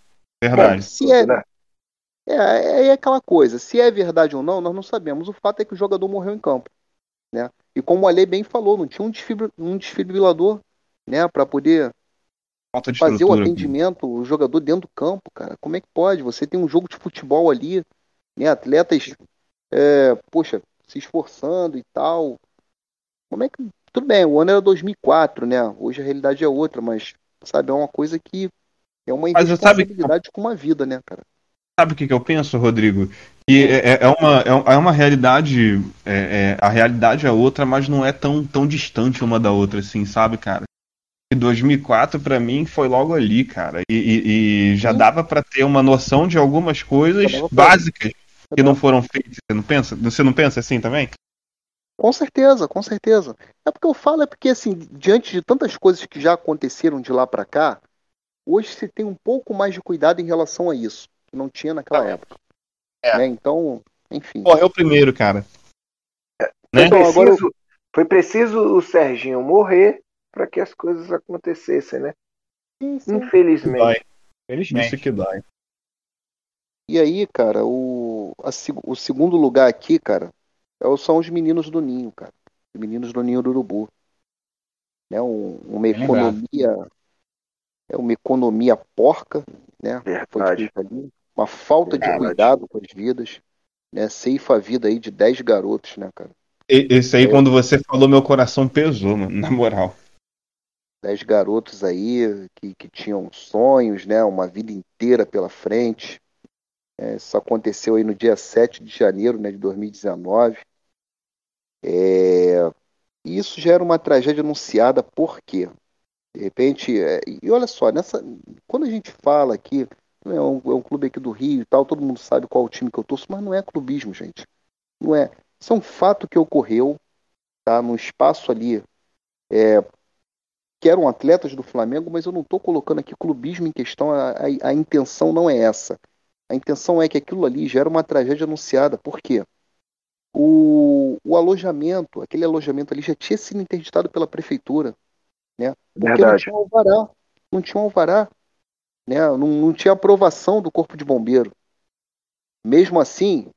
verdade. Bom, se é, é, é, é aquela coisa, se é verdade ou não, nós não sabemos. O fato é que o jogador morreu em campo. Né? E como o Ale bem falou, não tinha um, desfibrilador né, para poder Falta de fazer o atendimento, o jogador dentro do campo, cara. Como é que pode? Você tem um jogo de futebol ali, né? Atletas, é, poxa, se esforçando e tal. Como é que. Tudo bem, o ano era 2004, né? Hoje a realidade é outra, mas, sabe, é uma coisa que é uma você sabe- irresponsabilidade com uma vida, né, cara? Sabe o que, que eu penso, Rodrigo? Que é, é- é uma, é é uma realidade. é- é- a realidade é outra, mas não é tão, tão distante uma da outra, assim, sabe, cara? E 2004 pra mim foi logo ali, cara. E, e- e já Sim. dava pra ter uma noção de algumas coisas básicas que não foram feitas. Você não pensa? Você não pensa assim também? Com certeza, com certeza. É porque eu falo, é porque, assim, diante de tantas coisas que já aconteceram de lá pra cá, hoje se tem um pouco mais de cuidado em relação a isso, que não tinha naquela época. É. Né? Então, enfim. Morreu primeiro, cara. Né? Então, eu- foi preciso o Serginho morrer para que as coisas acontecessem, né? Sim, sim. Infelizmente. Dói. Felizmente. Isso que dói. E aí, cara, o, a o segundo lugar aqui, cara, é são os meninos do Ninho, cara. Os meninos do Ninho do Urubu. Né? Um- uma economia. É uma economia porca, né? Foi Verdade. feita ali. Uma falta de Verdade. cuidado com as vidas. Né? Ceifa a vida aí de 10 garotos, né, cara? Esse aí, É. quando você falou, meu coração pesou, mano, na moral. 10 garotos aí que, que tinham sonhos, né? Uma vida inteira pela frente. É, isso aconteceu aí no dia 7 de janeiro né, de 2019. É, e isso já era uma tragédia anunciada, por quê? De repente, é, e olha só, nessa, quando a gente fala aqui, é um, é um clube aqui do Rio e tal, todo mundo sabe qual o time que eu torço, mas não é clubismo, gente. Não é. Isso é um fato que ocorreu, tá? No espaço ali, é, que eram atletas do Flamengo, mas eu não estou colocando aqui clubismo em questão, a, a, a intenção não é essa. A intenção é que aquilo ali já era uma tragédia anunciada. Por quê? O, o alojamento, aquele alojamento ali já tinha sido interditado pela prefeitura, né? Porque não Verdade. tinha alvará, não tinha alvará, né? Não, não tinha aprovação do corpo de bombeiro. Mesmo assim,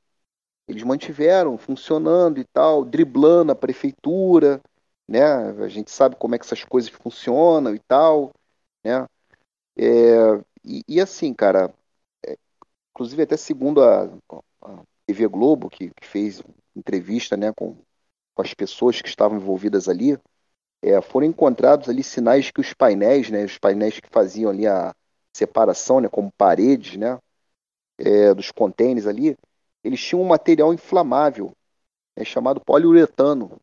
eles mantiveram funcionando e tal, driblando a prefeitura, né? A gente sabe como é que essas coisas funcionam e tal, né? É, e, e assim, cara, é, inclusive até segundo a, a TV Globo, que, que fez entrevista, né, com, com as pessoas que estavam envolvidas ali, é, foram encontrados ali sinais que os painéis, né, os painéis que faziam ali a separação, né, como paredes, né, é, dos contêineres ali, eles tinham um material inflamável, né, chamado poliuretano,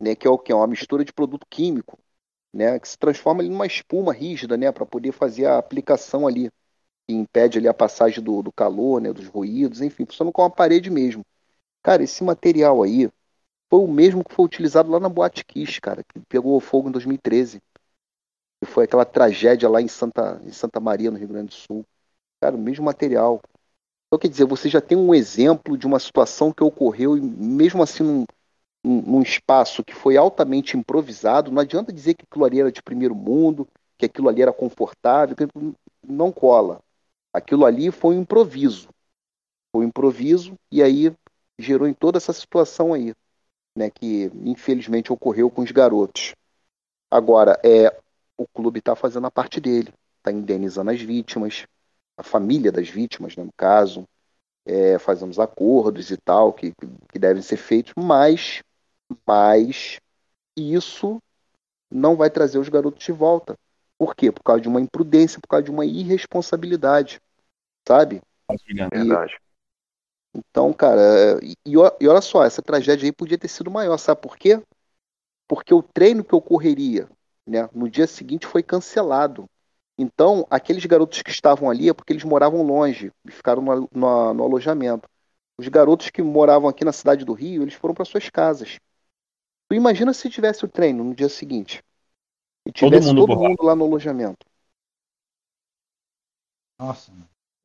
né, que é o que é uma mistura de produto químico, né, que se transforma ali numa espuma rígida, né, para poder fazer a aplicação ali, que impede ali a passagem do, do calor, né, dos ruídos, enfim, funciona como uma parede mesmo. Cara, esse material aí foi o mesmo que foi utilizado lá na Boate Kiss, cara, que pegou fogo em 2013. Que foi aquela tragédia lá em Santa, em Santa Maria, no Rio Grande do Sul. Cara, o mesmo material. Então, quer dizer, você já tem um exemplo de uma situação que ocorreu, e mesmo assim, num, num, num espaço que foi altamente improvisado. Não adianta dizer que aquilo ali era de primeiro mundo, que aquilo ali era confortável, que não cola. Aquilo ali foi um improviso. Foi um improviso, e aí gerou em toda essa situação aí, né, que infelizmente ocorreu com os garotos. Agora, é, o clube está fazendo a parte dele, está indenizando as vítimas, a família das vítimas, né, no caso, é, fazemos acordos e tal que, que devem ser feitos, mas, mas isso não vai trazer os garotos de volta. Por quê? Por causa de uma imprudência, por causa de uma irresponsabilidade, sabe? Verdade. Então, cara, e, e e olha só, essa tragédia aí podia ter sido maior, sabe por quê? Porque o treino que ocorreria né, no dia seguinte foi cancelado. Então, aqueles garotos que estavam ali é porque eles moravam longe e ficaram no, no- no alojamento. Os garotos que moravam aqui na cidade do Rio, eles foram para suas casas. Tu imagina se tivesse o treino no dia seguinte e Todo tivesse mundo todo mundo lá no alojamento. Nossa,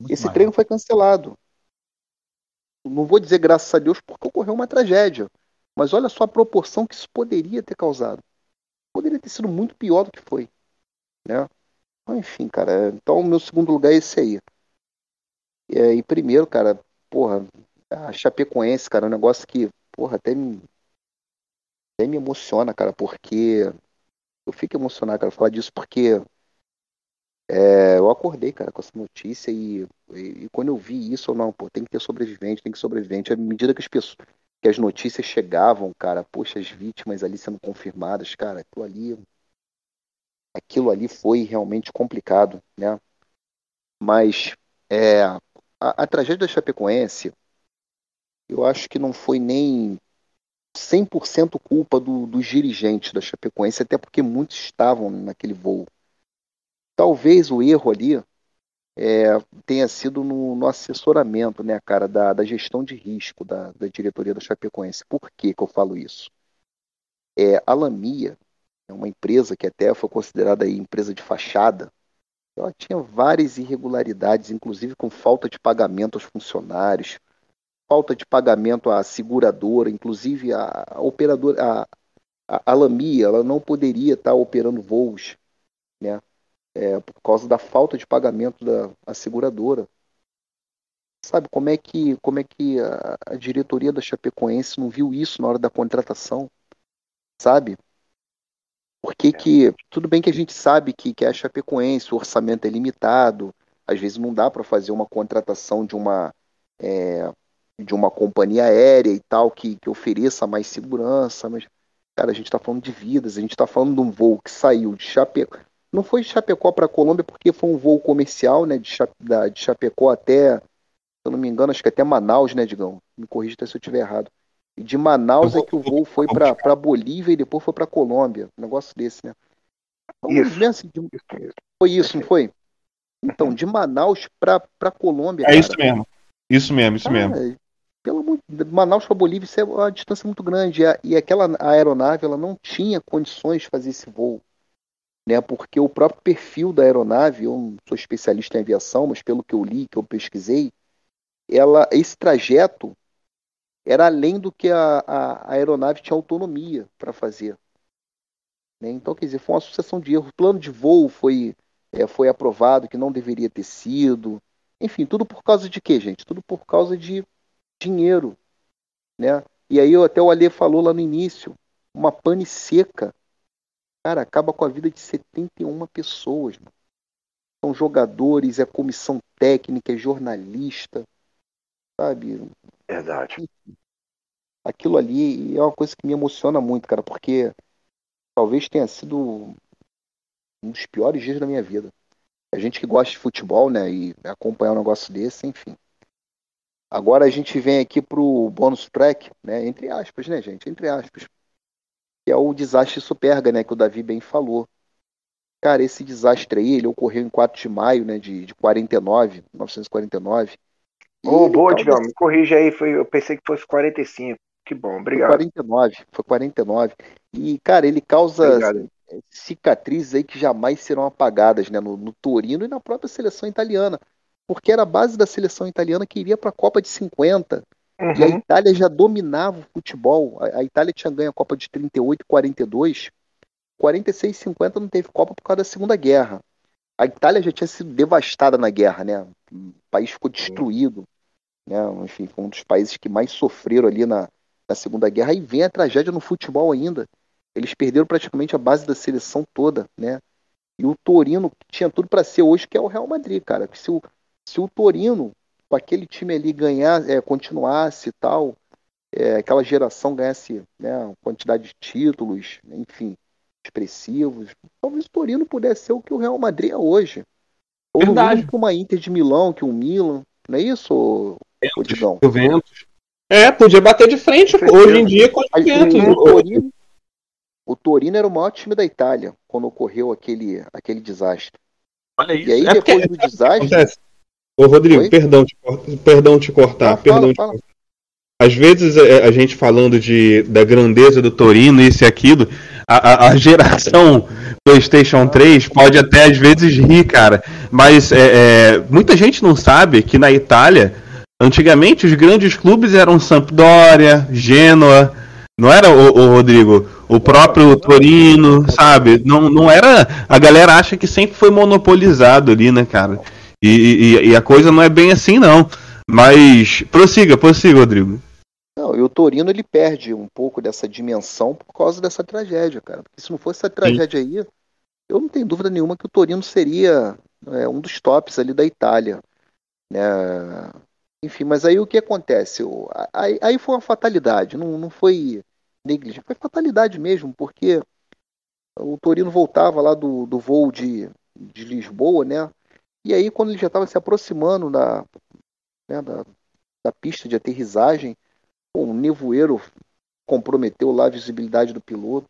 Esse mais. treino foi cancelado. Não vou dizer graças a Deus porque ocorreu uma tragédia. Mas olha só a proporção que isso poderia ter causado. Poderia ter sido muito pior do que foi. Né? Mas, Enfim, cara. Então, o meu segundo lugar é esse aí. E, aí, primeiro, cara, porra, a Chapecoense, cara, é um negócio que, porra, até me, até me emociona, cara, porque. Eu fico emocionado, cara, falar disso porque É, eu acordei, cara, com essa notícia e, e, e, quando eu vi isso, eu não, pô, tem que ter sobrevivente, tem que sobrevivente. À medida que as pessoas, que as notícias chegavam, cara, poxa, as vítimas ali sendo confirmadas, cara, aquilo ali, aquilo ali foi realmente complicado, né? Mas é, a, a tragédia da Chapecoense, eu acho que não foi nem 100% culpa do, dos dirigentes da Chapecoense, até porque muitos estavam naquele voo. Talvez o erro ali é, tenha sido no, no, assessoramento, né, cara, da, da gestão de risco da, da, diretoria da Chapecoense. Por que, que eu falo isso? É, a Lamia é uma empresa que até foi considerada aí empresa de fachada. Ela tinha várias irregularidades, inclusive com falta de pagamento aos funcionários, falta de pagamento à seguradora, inclusive a, a operadora, a, a, a Lamia, ela não poderia estar operando voos, né? é, por causa da falta de pagamento da seguradora. Sabe como é que como é que a, a, diretoria da Chapecoense não viu isso na hora da contratação? Sabe? Porque que tudo bem que a gente sabe que, que é a Chapecoense, o orçamento é limitado, às vezes não dá para fazer uma contratação de uma é, de uma companhia aérea e tal que, que ofereça mais segurança, mas cara, a gente está falando de vidas, a gente está falando de um voo que saiu de Chapecoense não foi de Chapecó para Colômbia porque foi um voo comercial, né? De, da, de Chapecó até, se eu não me engano, acho que até Manaus, né, Digão? Me corrija se eu estiver errado. E de Manaus é que o voo foi para Bolívia e depois foi para Colômbia. Um negócio desse, né? Então, isso. Assim, de... Foi isso, não foi? Então, de Manaus para Colômbia. É cara, isso mesmo. Isso mesmo, isso cara, mesmo. Pelo, Manaus para Bolívia, isso é uma distância muito grande. E aquela aeronave ela não tinha condições de fazer esse voo né? Porque o próprio perfil da aeronave, eu não sou especialista em aviação, mas pelo que eu li, que eu pesquisei, ela, esse trajeto era além do que a, a, a aeronave tinha autonomia para fazer. Né? Então, quer dizer, foi uma sucessão de erros. O plano de voo foi, é, foi aprovado que não deveria ter sido. Enfim, tudo por causa de quê, gente? Tudo por causa de dinheiro. Né? E aí até o Alê falou lá no início, uma pane seca Cara, acaba com a vida de 71 pessoas. Mano. São jogadores, é comissão técnica, é jornalista, sabe? Verdade. Aquilo ali é uma coisa que me emociona muito, cara, porque talvez tenha sido um dos piores dias da minha vida. A gente que gosta de futebol, né, e acompanhar um negócio desse, enfim. Agora a gente vem aqui pro bônus track, né, entre aspas, né, gente, entre aspas que é o desastre Superga, né, que o Davi bem falou. Cara, esse desastre aí, ele ocorreu em 4 de maio, né, de, de 49, 1949. Ô, oh, boa, Digão, me corrija aí, foi, eu pensei que fosse 45. Que bom, obrigado. Foi 49, foi 49. E, cara, ele causa obrigado. cicatrizes aí que jamais serão apagadas, né, no, no Torino e na própria seleção italiana. Porque era a base da seleção italiana que iria para a Copa de 50. Uhum. E a uhum. Itália já dominava o futebol. A, a, Itália tinha ganho a Copa de 38 e 42. 46 e 50 não teve Copa por causa da Segunda Guerra. A Itália já tinha sido devastada na guerra, né? O país ficou destruído. Né? Enfim, foi um dos países que mais sofreram ali na, na Segunda Guerra. E vem a tragédia no futebol ainda. Eles perderam praticamente a base da seleção toda, né? E o Torino tinha tudo para ser hoje, que é o Real Madrid, cara. Se o, se o Torino com aquele time ali ganhar, é, continuasse e tal, é, aquela geração ganhasse né, uma quantidade de títulos, enfim, expressivos, talvez o Torino pudesse ser o que o Real Madrid é hoje. Ou Verdade. no mínimo uma Inter de Milão, que o Milan, não é isso, Digão? Juventus. É, podia bater de frente hoje em dia com o Juventus. O Torino, o Torino era o maior time da Itália quando ocorreu aquele, aquele desastre. Olha isso. E aí, é depois do desastre. Acontece. Ô Rodrigo, perdão te, perdão te cortar, ah, perdão fala, te cortar. Às vezes é, a, gente falando de, da grandeza do Torino, isso e aquilo, a, a, a geração (laughs) PlayStation 3 pode até às vezes rir, cara. Mas é, é, muita gente não sabe que na Itália, antigamente os grandes clubes eram Sampdoria, Genoa, não era o, o Rodrigo? O próprio Torino, sabe? Não, não era. A galera acha que sempre foi monopolizado ali, né, cara? E, e, e, a coisa não é bem assim, não. Mas prossiga, prossiga, Rodrigo. Não, e o Torino ele perde um pouco dessa dimensão por causa dessa tragédia, cara. Porque se não fosse essa tragédia Sim. aí, eu não tenho dúvida nenhuma que o Torino seria é um dos tops ali da Itália. Né? Enfim, mas aí o que acontece? Aí, aí foi uma fatalidade, não, não foi negligência, foi fatalidade mesmo, porque o Torino voltava lá do, do voo de, de Lisboa, né? E aí, quando ele já estava se aproximando da, né, da, da pista de aterrissagem, um nevoeiro comprometeu lá a visibilidade do piloto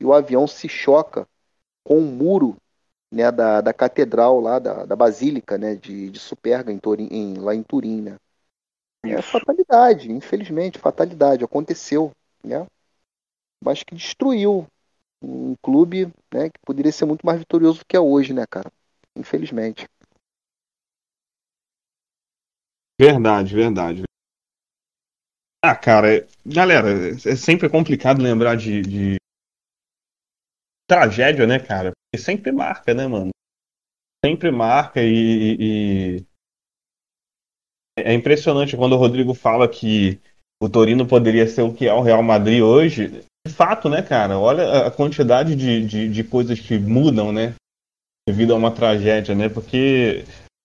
e o avião se choca com um muro né, da, da catedral lá, da, da Basílica né, de, de Superga, em Turim, em, lá em Turim. Né? É fatalidade, infelizmente, fatalidade, aconteceu. Né? Mas que destruiu um clube né, que poderia ser muito mais vitorioso do que é hoje, né, cara? Infelizmente. Verdade, verdade. Ah, cara, galera, é sempre complicado lembrar de, de tragédia, né, cara? Porque sempre marca, né, mano? Sempre marca e, e, é impressionante quando o Rodrigo fala que o Torino poderia ser o que é o Real Madrid hoje. De fato, né, cara? Olha a quantidade de, de, de coisas que mudam, né? Devido a uma tragédia, né? Porque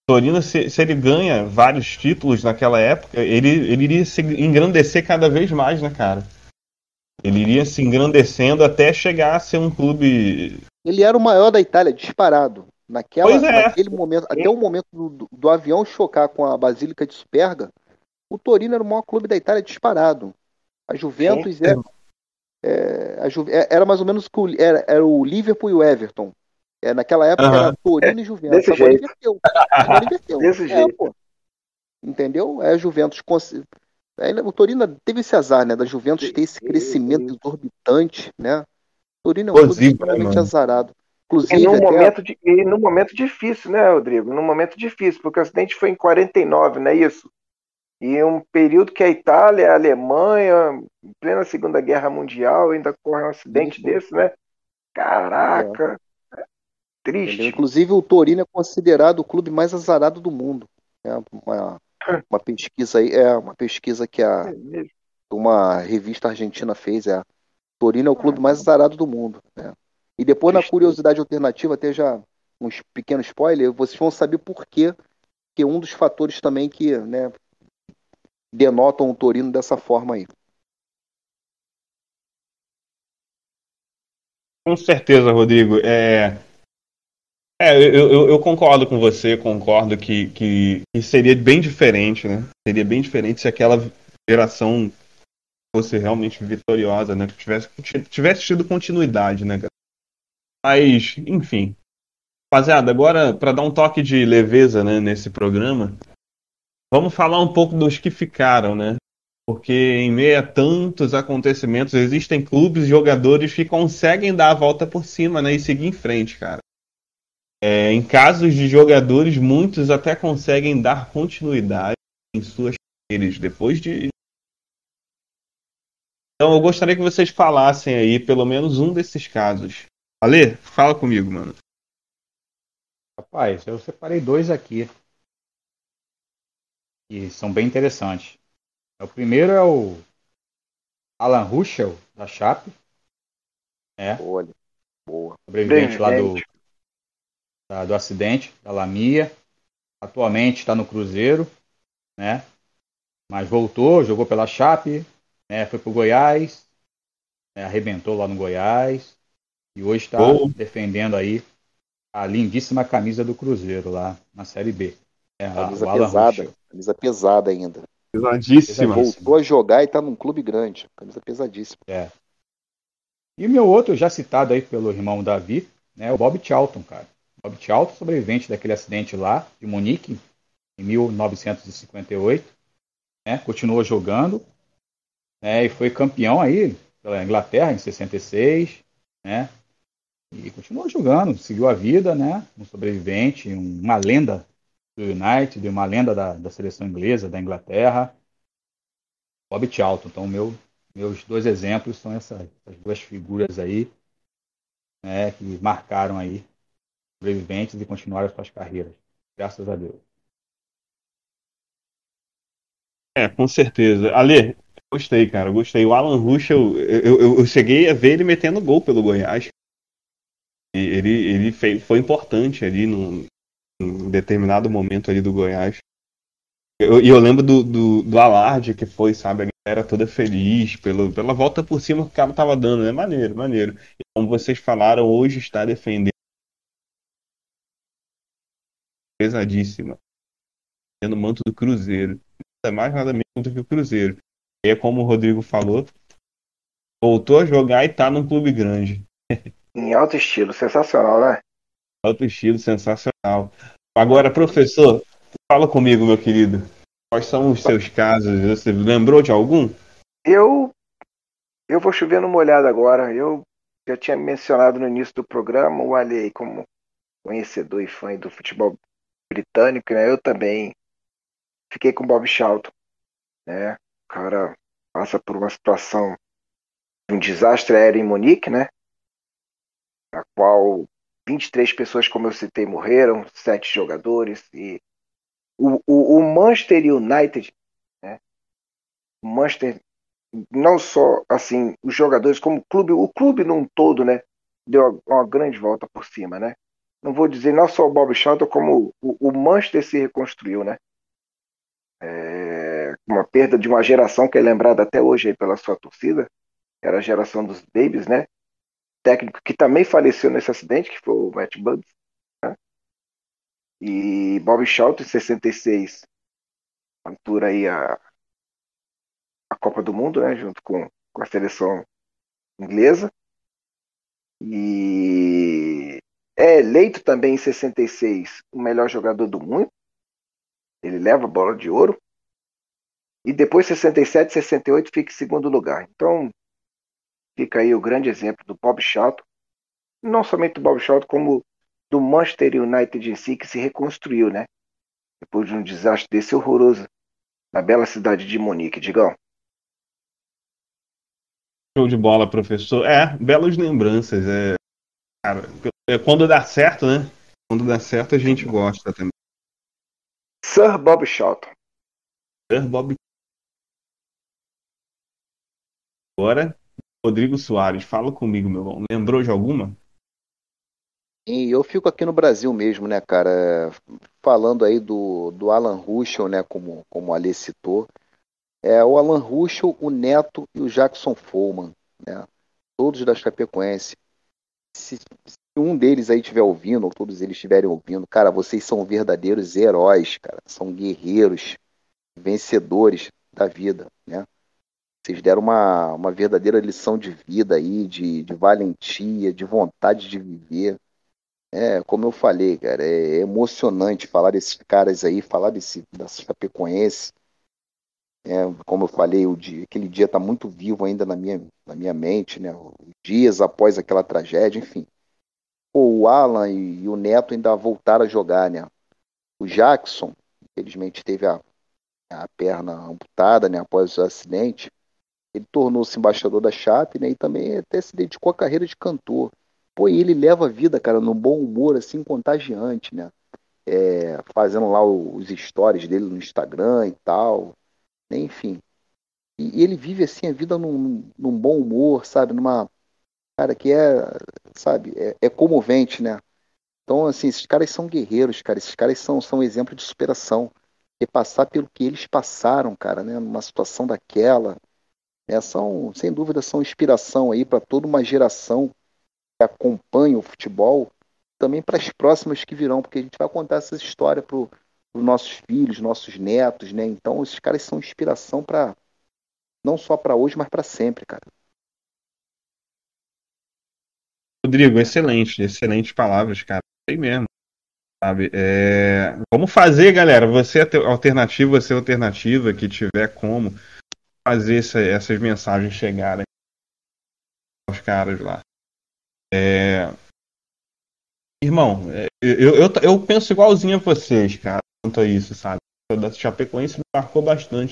Torino, se, se, ele ganha vários títulos naquela época, ele, ele iria se engrandecer cada vez mais, né, cara? Ele iria se engrandecendo até chegar a ser um clube. Ele era o maior da Itália, disparado. Naquela, é. Naquele momento, até o momento do, do, avião chocar com a Basílica de Superga, o Torino era o maior clube da Itália disparado. A Juventus era, é, a Ju, é, era mais ou menos era, era o Liverpool e o Everton. É, naquela época era Torino e Juventus. Desse agora jeito. inverteu. Agora inverteu. (laughs) Desse é, jeito. Pô. Entendeu? É a Juventus. O Torino teve esse azar, né? Da Juventus ter esse crescimento exorbitante, né? O Torino é um clube extremamente azarado. Inclusive, e num, até... momento de, e num momento difícil, né, Rodrigo? Num momento difícil, porque o acidente foi em 49, não é isso? E um período que a Itália, a Alemanha, em plena Segunda Guerra Mundial, ainda corre um acidente desse, né? Caraca! Triste. Entendeu? Inclusive, o Torino é considerado o clube mais azarado do mundo. É uma, uma pesquisa aí, é uma pesquisa que a, é uma revista argentina fez, é Torino é o clube mais azarado do mundo. Né? E depois, na curiosidade alternativa, até já uns pequenos spoilers, vocês vão saber por quê, que é um dos fatores também que né, denotam o Torino dessa forma aí. Com certeza, Rodrigo. É, é eu, eu, eu, concordo com você, concordo que, que, que, seria bem diferente, né? Seria bem diferente se aquela geração fosse realmente vitoriosa, né? Que tivesse, tivesse tido continuidade, né, mas, enfim. Rapaziada, agora, para dar um toque de leveza né, nesse programa, vamos falar um pouco dos que ficaram, né? Porque em meio a tantos acontecimentos, existem clubes e jogadores que conseguem dar a volta por cima né, e seguir em frente, cara. É, em casos de jogadores, muitos até conseguem dar continuidade em suas carreiras depois de. Então eu gostaria que vocês falassem aí pelo menos um desses casos. Ale, fala comigo, mano. Rapaz, eu separei dois aqui. Que são bem interessantes. O primeiro é o Alan Ruschel, da Chape. É. Olha, boa. Sobrevivente lá do, da, do acidente, da Lamia. Atualmente está no Cruzeiro, né? Mas voltou, jogou pela Chape, né? foi pro Goiás, né? arrebentou lá no Goiás. E hoje está defendendo aí a lindíssima camisa do Cruzeiro lá na Série B. É, camisa pesada, camisa pesada ainda. Pesadíssima. Voltou a jogar e está num clube grande. Camisa pesadíssima. É. E o meu outro, já citado aí pelo irmão Davi, né, o Bob Charlton, cara. Bob Charlton, sobrevivente daquele acidente lá de Munique, em 1958. Né, continuou jogando né, e foi campeão aí pela Inglaterra em 66. Né, e continuou jogando, seguiu a vida, né? Um sobrevivente, uma lenda do United, uma lenda da, da seleção inglesa, da Inglaterra. Bob Charlton. Então, meu, meus dois exemplos são essas, essas duas figuras aí, né? Que marcaram aí sobreviventes e continuaram suas carreiras. Graças a Deus. É, com certeza. Ale, gostei, cara, gostei. O Alan Ruschel, eu, eu, eu, cheguei a ver ele metendo gol pelo Goiás. Ele, ele fez, foi importante ali no, em determinado momento ali do Goiás. E eu, eu, lembro do, do, do, alarde que foi, sabe? A galera toda feliz pelo, pela volta por cima que o cara tava dando, né? Maneiro, maneiro. E como vocês falaram, hoje está defendendo pesadíssima. Sendo o manto do Cruzeiro. Nada mais, nada menos do que o Cruzeiro. E é como o Rodrigo falou, voltou a jogar e tá num clube grande. Em alto estilo, sensacional, né? Alto estilo, sensacional. Agora, professor, fala comigo, meu querido. Quais são os seus casos? Você lembrou de algum? Eu eu vou chover numa olhada agora. Eu já tinha mencionado no início do programa o Alei como conhecedor e fã do futebol britânico, né? Eu também fiquei com Bob Charlton, né? O cara passa por uma situação de um desastre aéreo em Munique, né? A qual 23 pessoas, como eu citei, morreram, sete jogadores e o, o, o Manchester United, né? O Manchester não só assim os jogadores como o clube, o clube num todo, né? Deu uma, uma grande volta por cima, né? Não vou dizer não só o Bob Charlton, como o, o Manchester se reconstruiu, né? É, uma perda de uma geração que é lembrada até hoje pela sua torcida, era a geração dos Babies, né? Técnico que também faleceu nesse acidente, que foi o Matt Bugs. Né? E Bob Charlton, em 66, altura aí a, a Copa do Mundo, né? Junto com, com a seleção inglesa. E é eleito também em 66 o melhor jogador do mundo. Ele leva a bola de ouro. E depois 67, 68 fica em segundo lugar. Então, fica aí o grande exemplo do Bob Charlton. Não somente do Bob Charlton, como do Manchester United em si, que se reconstruiu, né? Depois de um desastre desse horroroso na bela cidade de Munique, Digão. Show de bola, professor. É, belas lembranças. É, cara, é quando dá certo, né? Quando dá certo, a gente gosta também. Sir Bob Charlton. Sir Bob. Agora, Rodrigo Soares, fala comigo, meu irmão. Lembrou de alguma? E eu fico aqui no Brasil mesmo, né, cara? Falando aí do, do Alan Ruschel, né, como, como a Alê citou. É o Alan Ruschel, o Neto e o Jackson Follman, né? Todos da Chapecoense. Se, se um deles aí estiver ouvindo, ou todos eles estiverem ouvindo, cara, vocês são verdadeiros heróis, cara. São guerreiros, vencedores da vida, né? Vocês deram uma, uma verdadeira lição de vida aí, de, de valentia, de vontade de viver. É, como eu falei, cara, é emocionante falar desses caras aí, falar desse, dessa Chapecoense. É, como eu falei, o dia, aquele dia está muito vivo ainda na minha, na minha mente, né? Dias após aquela tragédia, enfim o Alan e o Neto ainda voltaram a jogar, né? O Jackson, infelizmente, teve a, a perna amputada, né? Após o acidente. Ele tornou-se embaixador da Chape, né? E também até se dedicou à carreira de cantor. Pô, e ele leva a vida, cara, num bom humor, assim, contagiante, né? É, fazendo lá os stories dele no Instagram e tal. Enfim. E, e ele vive, assim, a vida num, num bom humor, sabe? Numa cara, que é, sabe, é, é comovente, né? Então, assim, esses caras são guerreiros, cara, esses caras são, são exemplo de superação. E passar pelo que eles passaram, cara, né, numa situação daquela, né, são, sem dúvida, são inspiração aí para toda uma geração que acompanha o futebol, também para as próximas que virão, porque a gente vai contar essa história para os nossos filhos, nossos netos, né? Então, esses caras são inspiração para não só para hoje, mas para sempre, cara. Rodrigo, excelente, excelentes palavras, cara. Sei mesmo. Sabe? É... Como fazer, galera? Você é alternativa, você é alternativa, que tiver como fazer essa, essas mensagens chegarem aos caras lá. É... Irmão, é, eu, eu, eu penso igualzinho a vocês, cara, quanto a isso, sabe? Da Chapecoense me marcou bastante.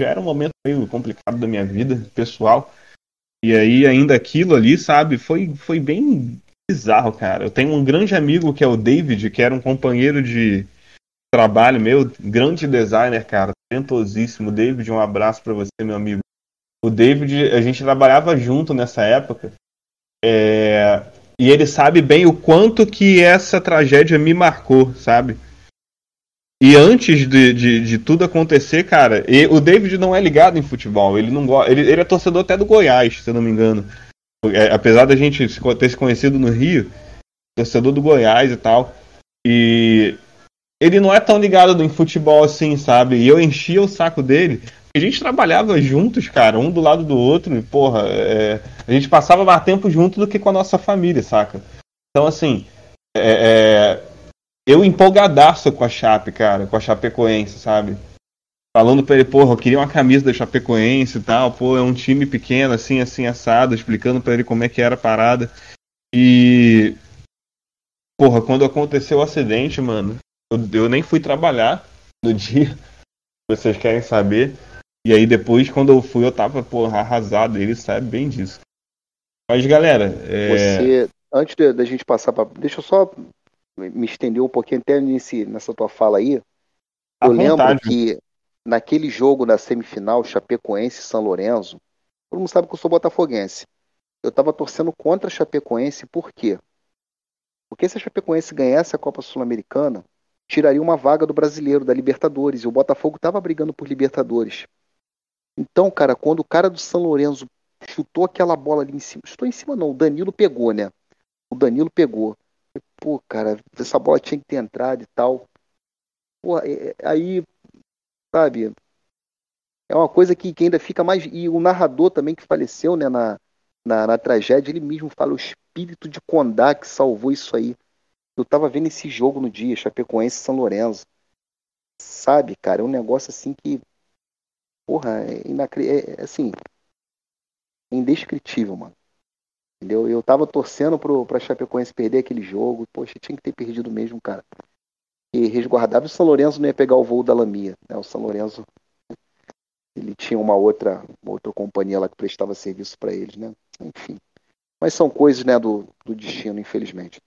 Já era um momento meio complicado da minha vida pessoal. E aí, ainda aquilo ali, sabe, foi, foi bem bizarro, cara. Eu tenho um grande amigo que é o David, que era um companheiro de trabalho meu, grande designer, cara, talentosíssimo. David, um abraço para você, meu amigo. O David, a gente trabalhava junto nessa época. É... E ele sabe bem o quanto que essa tragédia me marcou, sabe? E antes de, de, de tudo acontecer, cara, e, o David não é ligado em futebol. Ele não. Ele, ele é torcedor até do Goiás, se eu não me engano. É, apesar da gente ter se conhecido no Rio, torcedor do Goiás e tal. E ele não é tão ligado em futebol assim, sabe? E eu enchia o saco dele. A gente trabalhava juntos, cara, um do lado do outro, e, porra, é, a gente passava mais tempo junto do que com a nossa família, saca? Então, assim, é, é, eu empolgadaço com a Chape, cara, com a Chapecoense, sabe? Falando pra ele, porra, eu queria uma camisa da Chapecoense e tal, pô, é um time pequeno, assim, assim, assado, explicando para ele como é que era a parada. E. Porra, quando aconteceu o acidente, mano, eu, eu nem fui trabalhar no (laughs) dia. Vocês querem saber? E aí depois, quando eu fui, eu tava, porra, arrasado. Ele sabe bem disso. Mas, galera. É... Você, antes da gente passar pra. Deixa eu só me estender um pouquinho até nesse, nessa tua fala aí. Eu lembro que naquele jogo na semifinal, Chapecoense e São Lourenço, todo mundo sabe que eu sou botafoguense. Eu estava torcendo contra a Chapecoense, por quê? Porque se a Chapecoense ganhasse a Copa Sul-Americana, tiraria uma vaga do brasileiro, da Libertadores, e o Botafogo estava brigando por Libertadores. Então, cara, quando o cara do São Lourenço chutou aquela bola ali em cima, chutou em cima não, o Danilo pegou, né? O Danilo pegou. Pô, cara, essa bola tinha que ter entrado e tal. Pô, é, é, aí, sabe, é uma coisa que, que, ainda fica mais. E o narrador também que faleceu né, na, na, na, tragédia, ele mesmo fala o espírito de Condá que salvou isso aí. Eu tava vendo esse jogo no dia, Chapecoense e São Lourenço. Sabe, cara, é um negócio assim que. Porra, é, é, é assim. É indescritível, mano. Entendeu? Eu tava torcendo pro, pra Chapecoense perder aquele jogo. Poxa, tinha que ter perdido mesmo, cara. E resguardado, o São Lourenço não ia pegar o voo da Lamia. Né? O São Lourenço ele tinha uma outra, uma outra companhia lá que prestava serviço para eles, né? Enfim. Mas são coisas, né, do, do destino, infelizmente.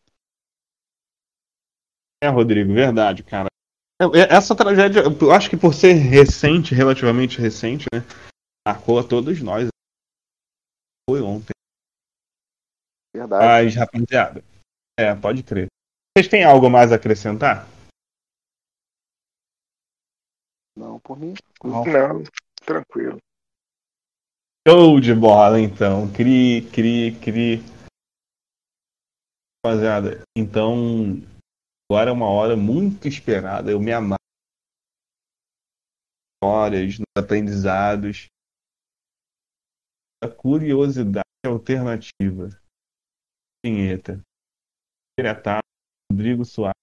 É, Rodrigo, verdade, cara. É, é, essa tragédia, eu acho que por ser recente, relativamente recente, né? Marcou a todos nós. Foi ontem. Verdade. Mas, rapaziada, é, pode crer. Vocês têm algo mais a acrescentar? Não, por mim. Não, não tranquilo. Show de bola, então. Cri, cri, cri. Rapaziada, então agora é uma hora muito esperada. Eu me amar. Histórias, nos aprendizados. A curiosidade alternativa vinheta. Diretar, Rodrigo Soares.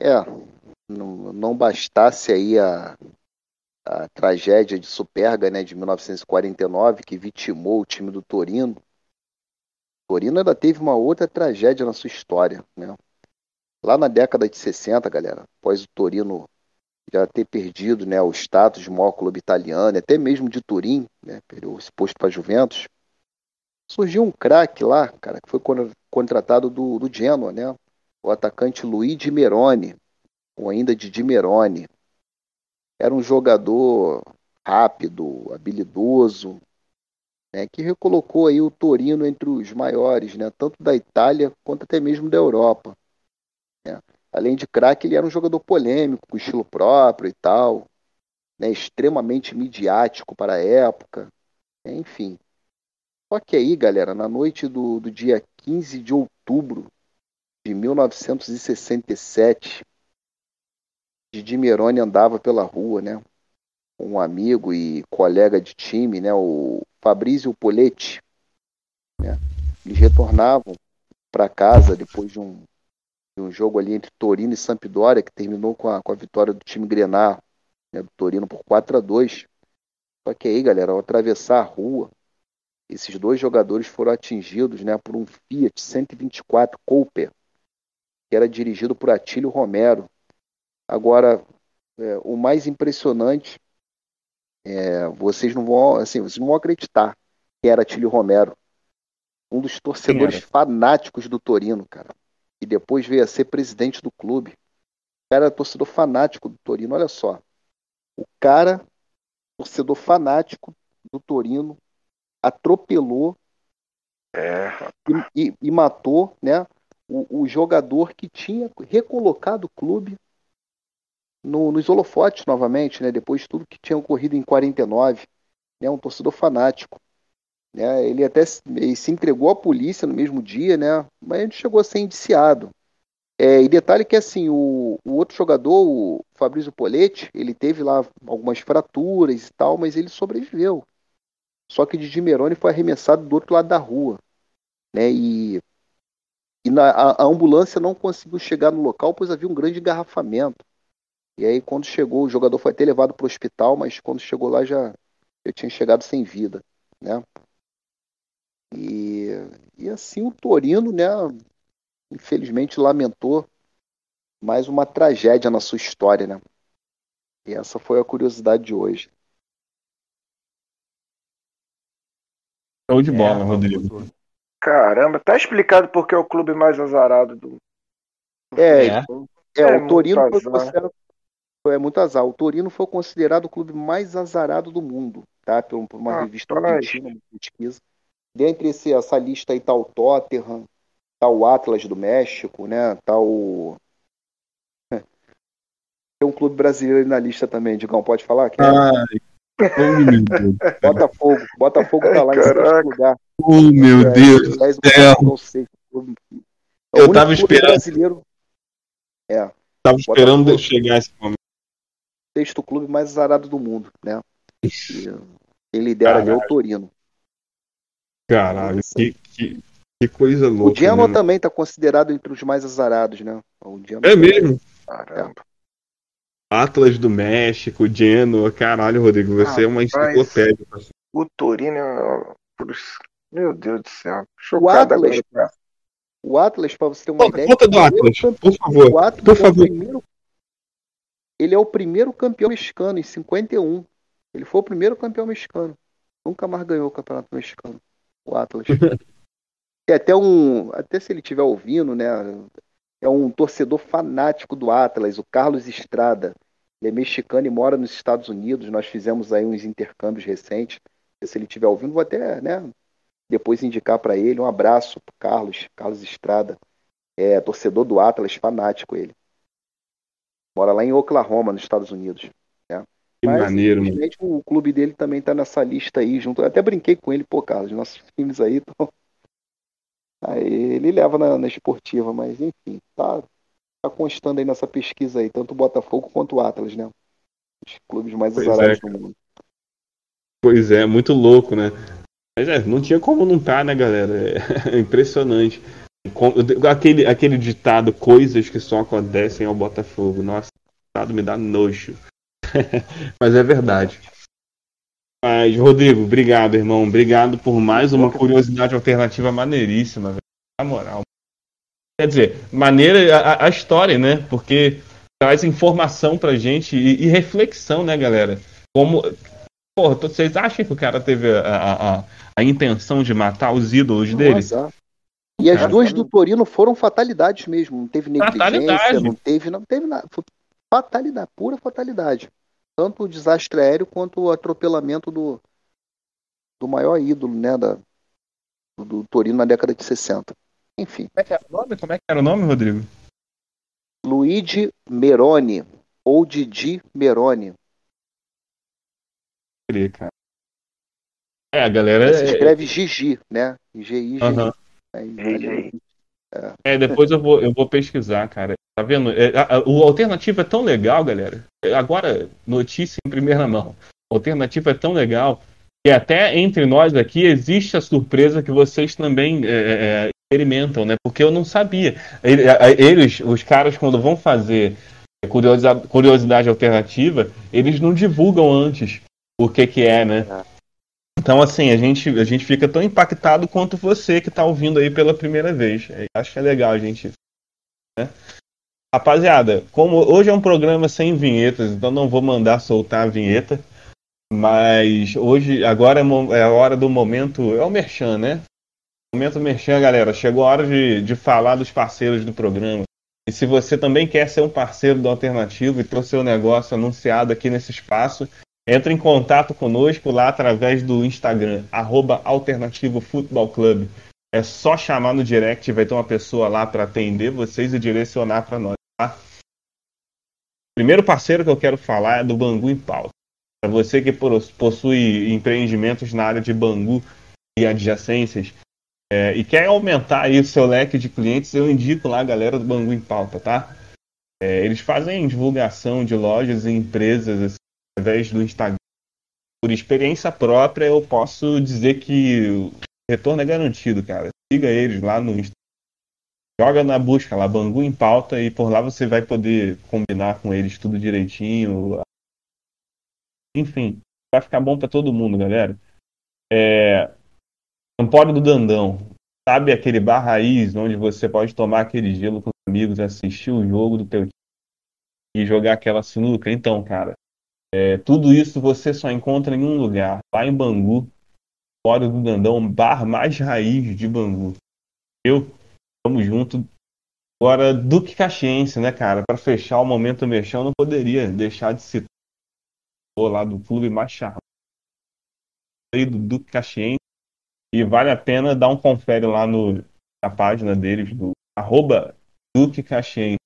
É, não, não bastasse aí a, a tragédia de Superga, né, de 1949, que vitimou o time do Torino. O Torino ainda teve uma outra tragédia na sua história, né? Lá na década de 60, galera, após o Torino já ter perdido né, o status de maior clube italiano, até mesmo de Turim, né, perdeu esse posto para Juventus. Surgiu um craque lá, cara, que foi contratado do, do Genoa, né? O atacante Luigi Meroni, ou ainda de Di Meroni. Era um jogador rápido, habilidoso, né, que recolocou aí o Torino entre os maiores, né, tanto da Itália quanto até mesmo da Europa. Além de craque, ele era um jogador polêmico, com estilo próprio e tal, né, extremamente midiático para a época, né, enfim. Só que aí, galera, na noite do, do dia 15 de outubro de 1967, Didi Meroni andava pela rua, né, um amigo e colega de time, né, o Fabrício Poletti. Né, eles retornavam para casa depois de um um jogo ali entre Torino e Sampdoria, que terminou com a, com a vitória do time Grenar, né, do Torino por 4 a 2 Só que aí, galera, ao atravessar a rua, esses dois jogadores foram atingidos né, por um Fiat 124 Cooper, que era dirigido por Atílio Romero. Agora, é, o mais impressionante, é, vocês não vão, assim, vocês não vão acreditar que era Atílio Romero, um dos torcedores fanáticos do Torino, cara e depois veio a ser presidente do clube. O cara era torcedor fanático do Torino, olha só. O cara, torcedor fanático do Torino, atropelou É, e, e- e matou né, o, o jogador que tinha recolocado o clube no, nos holofotes novamente, né, depois de tudo que tinha ocorrido em 49. Né, um torcedor fanático. Né, ele até se, ele se entregou à polícia no mesmo dia, né, mas ele chegou a ser indiciado. É, e detalhe que assim, o, o outro jogador, o Fabrício Poletti, ele teve lá algumas fraturas e tal, mas ele sobreviveu. Só que Didi Meroni foi arremessado do outro lado da rua. Né? E, e na- a, a ambulância não conseguiu chegar no local, pois havia um grande engarrafamento. E aí, quando chegou, o jogador foi até levado para o hospital, mas quando chegou lá já, já tinha chegado sem vida. Né? E, e assim o Torino, né, infelizmente, lamentou mais uma tragédia na sua história. Né? E essa foi a curiosidade de hoje. Show de bola, É, Rodrigo. caramba, tá explicado porque é o clube mais azarado do. É, É. É, É o Torino foi considerado. É muito azar. O Torino foi considerado o clube mais azarado do mundo, tá? Por, uma Ah, revista argentina, uma pesquisa. Dentre esse, essa lista aí tá o Tottenham, tá o Atlas do México, né? Tá o. (laughs) Tem um clube brasileiro aí na lista também, Digão, pode falar? Que é Ai, meu Deus. (laughs) Botafogo. Botafogo tá lá em Caraca. sexto lugar. Oh meu É, Deus. do céu. não sei. É o Eu único tava clube esperando. brasileiro, Tava esperando Botafogo. chegar esse momento. sexto clube mais azarado do mundo, né? E quem lidera ali é o. Torino. Caralho, que, que, que coisa louca. O Genoa né? também está considerado entre os mais azarados, né? O Genoa É mesmo? Caramba. Atlas do México, Genoa, caralho, Rodrigo, você é uma enciclopédia. O Torino Meu Deus do céu. O Chocado Atlas, agora. O Atlas, para você ter uma Conta, ideia, conta do é o Atlas, campe- por favor. O Atlas por é o favor. primeiro. Ele é o primeiro campeão mexicano em 51. Ele foi o primeiro campeão mexicano. Nunca mais ganhou o campeonato mexicano. O Atlas. Tem até um. Até se ele estiver ouvindo, né? É um torcedor fanático do Atlas, o Carlos Estrada. Ele é mexicano e mora nos Estados Unidos. Nós fizemos aí uns intercâmbios recentes. Se ele estiver ouvindo, vou até, né? Depois indicar para ele. Um abraço Carlos, Carlos Estrada. É torcedor do Atlas, fanático ele. Mora lá em Oklahoma, nos Estados Unidos. Que Mas, maneiro, infelizmente, o clube dele também tá nessa lista aí, junto. Eu até brinquei com ele, pô, Carlos, nossos filmes aí estão. Aí ele leva na, na esportiva, mas enfim, tá, tá constando aí nessa pesquisa aí, tanto o Botafogo quanto o Atlas, né? Os clubes mais Pois azarados é, do mundo. Pois é, muito louco, né? Mas é, não tinha como não tá, né, galera? É (laughs) impressionante. Com- Aquele, aquele ditado, coisas que só acontecem ao Botafogo. Nossa, ditado me dá nojo. (laughs) Mas é verdade. Mas, Rodrigo, obrigado, irmão. Obrigado por mais uma curiosidade alternativa maneiríssima, velho. Na moral. Quer dizer, maneira a, a história, né? Porque traz informação pra gente e, e reflexão, né, galera? Como. Porra, vocês acham que o cara teve a, a, a, a intenção de matar os ídolos dele? Nossa. E as Cara, duas do Torino foram fatalidades mesmo. Não teve negligência, Fatalidade. não teve, não teve nada. Foi fatalidade, pura fatalidade. Tanto o desastre aéreo quanto o atropelamento do, do maior ídolo, né, da, do, do Torino na década de 60. Enfim, Como é que era o nome? Como é que era o nome, Rodrigo? Luigi Meroni, ou Didi Meroni. Cara. É, a galera. Se É, escreve Gigi, né? G-I-G-I. Aham. É, é, depois eu vou, eu vou pesquisar, cara. Tá vendo? É, a- a- o alternativo é tão legal, galera. É, Agora, notícia em primeira mão. O alternativo é tão legal que até entre nós aqui existe a surpresa que vocês também é, é, experimentam, né? Porque eu não sabia. Eles, os caras, quando vão fazer curiosidade, curiosidade alternativa, eles não divulgam antes o que que é, né? Então, assim, a gente, a gente fica tão impactado quanto você que tá ouvindo aí pela primeira vez. Eu Acho que é legal a gente. Né? Rapaziada, como hoje é um programa sem vinhetas, então não vou mandar soltar a vinheta. Mas hoje, agora é é a hora do momento. É o Merchan, né? Momento Merchan, galera. Chegou a hora de, de falar dos parceiros do programa. E se você também quer ser um parceiro do Alternativo e ter o seu negócio anunciado aqui nesse espaço, Entra em contato conosco lá através do Instagram, arroba Alternativo Futebol Clube. É só chamar no direct, vai ter uma pessoa lá para atender vocês e direcionar para nós, tá? Primeiro parceiro que eu quero falar é do Bangu em Pauta. Para você que possui empreendimentos na área de Bangu e adjacências é, e quer aumentar aí o seu leque de clientes, eu indico lá a galera do Bangu em Pauta, tá? É, eles fazem divulgação de lojas e empresas através do Instagram. Por experiência própria, eu posso dizer que o retorno é garantido, cara. Siga eles lá no Instagram. Joga na busca lá, Bangu em pauta, e por lá você vai poder combinar com eles tudo direitinho. Enfim, vai ficar bom para todo mundo, galera. É... Empório do Dandão. Sabe aquele bar raiz onde você pode tomar aquele gelo com os amigos, assistir o jogo do teu time e jogar aquela sinuca? Então, cara, é, tudo isso você só encontra em um lugar, lá em Bangu, fora do Dandão, bar mais raiz de Bangu. Eu, tamo junto. Agora, Duque Caxiense, né, cara? Para fechar o momento mexão, não poderia deixar de citar lá do clube mais charmoso do Duque Caxiense. E vale a pena dar um confere lá no, na página deles, do arroba Duque Caxiense.